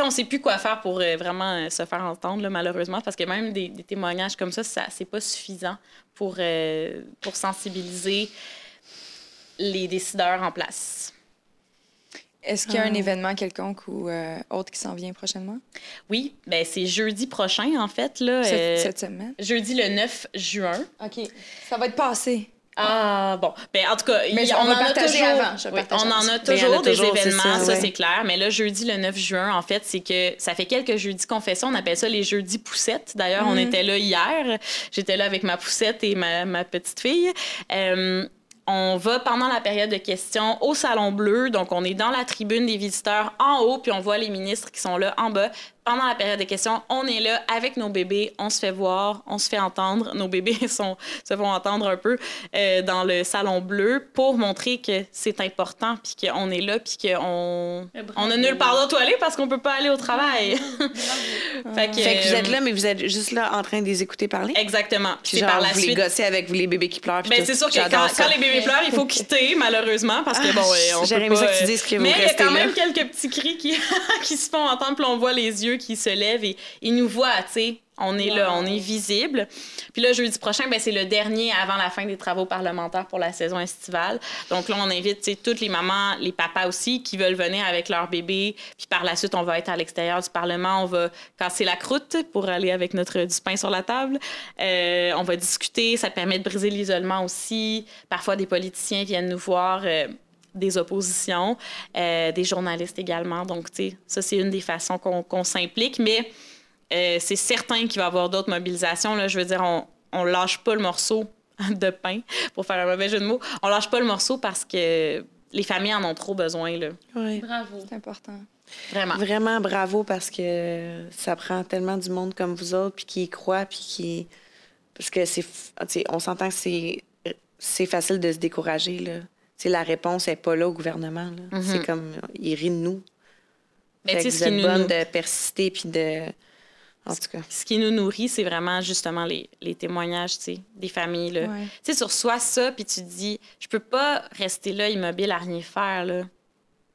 On sait plus quoi faire pour euh, vraiment euh, se faire entendre, là, malheureusement, parce que même des, des témoignages comme ça, ça c'est pas suffisant pour, euh, pour sensibiliser les décideurs en place.
Est-ce qu'il y a un
Ah.
événement quelconque ou euh, autre qui s'en vient prochainement?
Oui, ben c'est jeudi prochain, en fait, là.
Cette,
euh,
cette semaine?
Jeudi le 9 juin.
OK. Ça va être passé.
Ah, bon. Ben, en tout cas,
Mais
il-
on
en a toujours.
avant, je vais
Oui, on en a
Ben, en
toujours
a
des
toujours,
événements,
ça,
ça,
ouais.
c'est clair. Mais là, jeudi, le 9 juin, en fait, c'est que ça fait quelques jeudis qu'on fait ça. On appelle ça les jeudis poussettes. D'ailleurs, on
Mhm.
était là hier. J'étais là avec ma poussette et ma, ma petite fille. Euh, on va pendant la période de questions au Salon Bleu. Donc, on est dans la tribune des visiteurs en haut, puis on voit les ministres qui sont là en bas. Pendant la période de questions, on est là avec nos bébés, on se fait voir, on se fait entendre. Nos bébés <laughs> sont, se font entendre un peu euh, dans le salon bleu pour montrer que c'est important, puis qu'on est là, puis qu'on on a nulle part d'autre où aller parce qu'on peut pas aller au travail. <laughs> fait, que,
Fait que vous êtes
euh,
là, mais vous êtes juste là en train de les écouter parler?
Exactement. Puis
genre,
par la
vous les
suite.
gossez avec les bébés qui pleurent.
Ben, c'est sûr que quand, les bébés pleurent, il faut <laughs> quitter, malheureusement, parce que bon, ouais, on peut pas,
que tu
euh,
dises que vous
Mais il y a quand
là.
même quelques petits cris qui, qui se font entendre, puis on voit les yeux qui se lèvent et ils nous voient, tu sais. On est là, on est visible. Puis là, jeudi prochain, ben, c'est le dernier avant la fin des travaux parlementaires pour la saison estivale. Donc là, on invite toutes les mamans, les papas aussi, qui veulent venir avec leur bébé. Puis par la suite, on va être à l'extérieur du Parlement. On va casser la croûte pour aller avec notre du pain sur la table. Euh, on va discuter. Ça permet de briser l'isolement aussi. Parfois, des politiciens viennent nous voir. euh, des oppositions, euh, des journalistes également. Donc, tu sais, ça, c'est une des façons qu'on s'implique. Mais euh, c'est certain qu'il va y avoir d'autres mobilisations. Là. Je veux dire, on, on lâche pas le morceau <laughs> de pain, pour faire un mauvais jeu de mots. On lâche pas le morceau parce que les familles en ont trop besoin, là.
Ouais.
Bravo.
C'est important.
Vraiment.
Vraiment bravo parce que ça prend tellement du monde comme vous autres, puis qui y croit, puis qui. Parce que c'est. f- tu sais, On s'entend que c'est c'est facile de se décourager, là. La réponse n'est pas là au gouvernement. là. C'est comme. Ils rient de nous.
Mais tu sais, ce qui nous,
bonne de persister, puis de. En tout cas.
ce qui nous nourrit, c'est vraiment justement les, les témoignages, tu sais, des familles, là.
Ouais.
Tu sais, tu reçois ça, puis tu te dis, je peux pas rester là immobile à rien faire, là.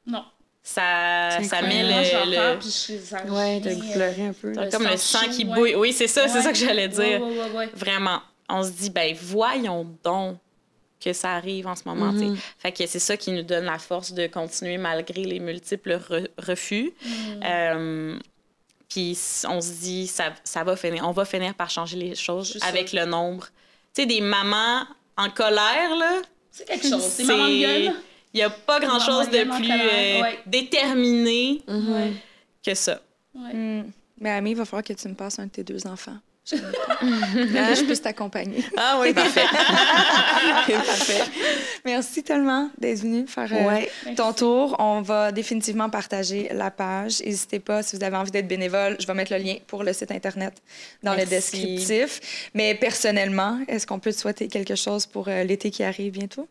Non.
Ça, ça met.
Moi,
le- le,
puis je.
Ouais, de pleurer un peu.
Le
comme le
sang
qui
ouais.
bouille. Oui, c'est ça, c'est ça que j'allais dire.
Ouais, ouais, ouais, ouais.
Vraiment. On se dit, ben voyons donc que ça arrive en ce moment.
Mhm.
Fait que c'est ça qui nous donne la force de continuer malgré les multiples re- refus. Euh, Puis on se dit, ça, ça va finir. On va finir par changer les choses avec le nombre. Tu sais, des mamans en colère, là.
C'est quelque chose. C'est.
Il n'y a pas grand-chose de plus euh,
ouais.
déterminé que ça.
Ouais.
Hmm. Mais Ami, il va falloir que tu me passes un de tes deux enfants. Je puisse <laughs> t'accompagner.
Ah oui, parfait. <laughs> <laughs> parfait.
Merci tellement d'être venu faire euh,
Ouais.
ton tour. On va définitivement partager la page. N'hésitez pas, si vous avez envie d'être bénévole, je vais mettre le lien pour le site Internet dans le
Merci.
descriptif. Mais personnellement, est-ce qu'on peut te souhaiter quelque chose pour euh, l'été qui arrive bientôt?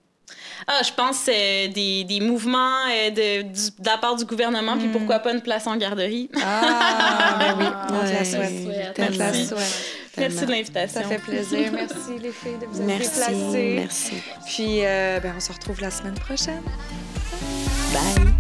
Ah, je pense euh, des, des mouvements euh, de, du- de la part du gouvernement, puis pourquoi pas une place en garderie.
Ah, ben oui, <laughs> on te la souhaite. te la souhaite.
Merci de
Ça
l'invitation.
fait plaisir. Merci les filles de vous être
Merci.
déplacées.
Merci.
Puis, euh, ben, on se retrouve la semaine prochaine.
Bye.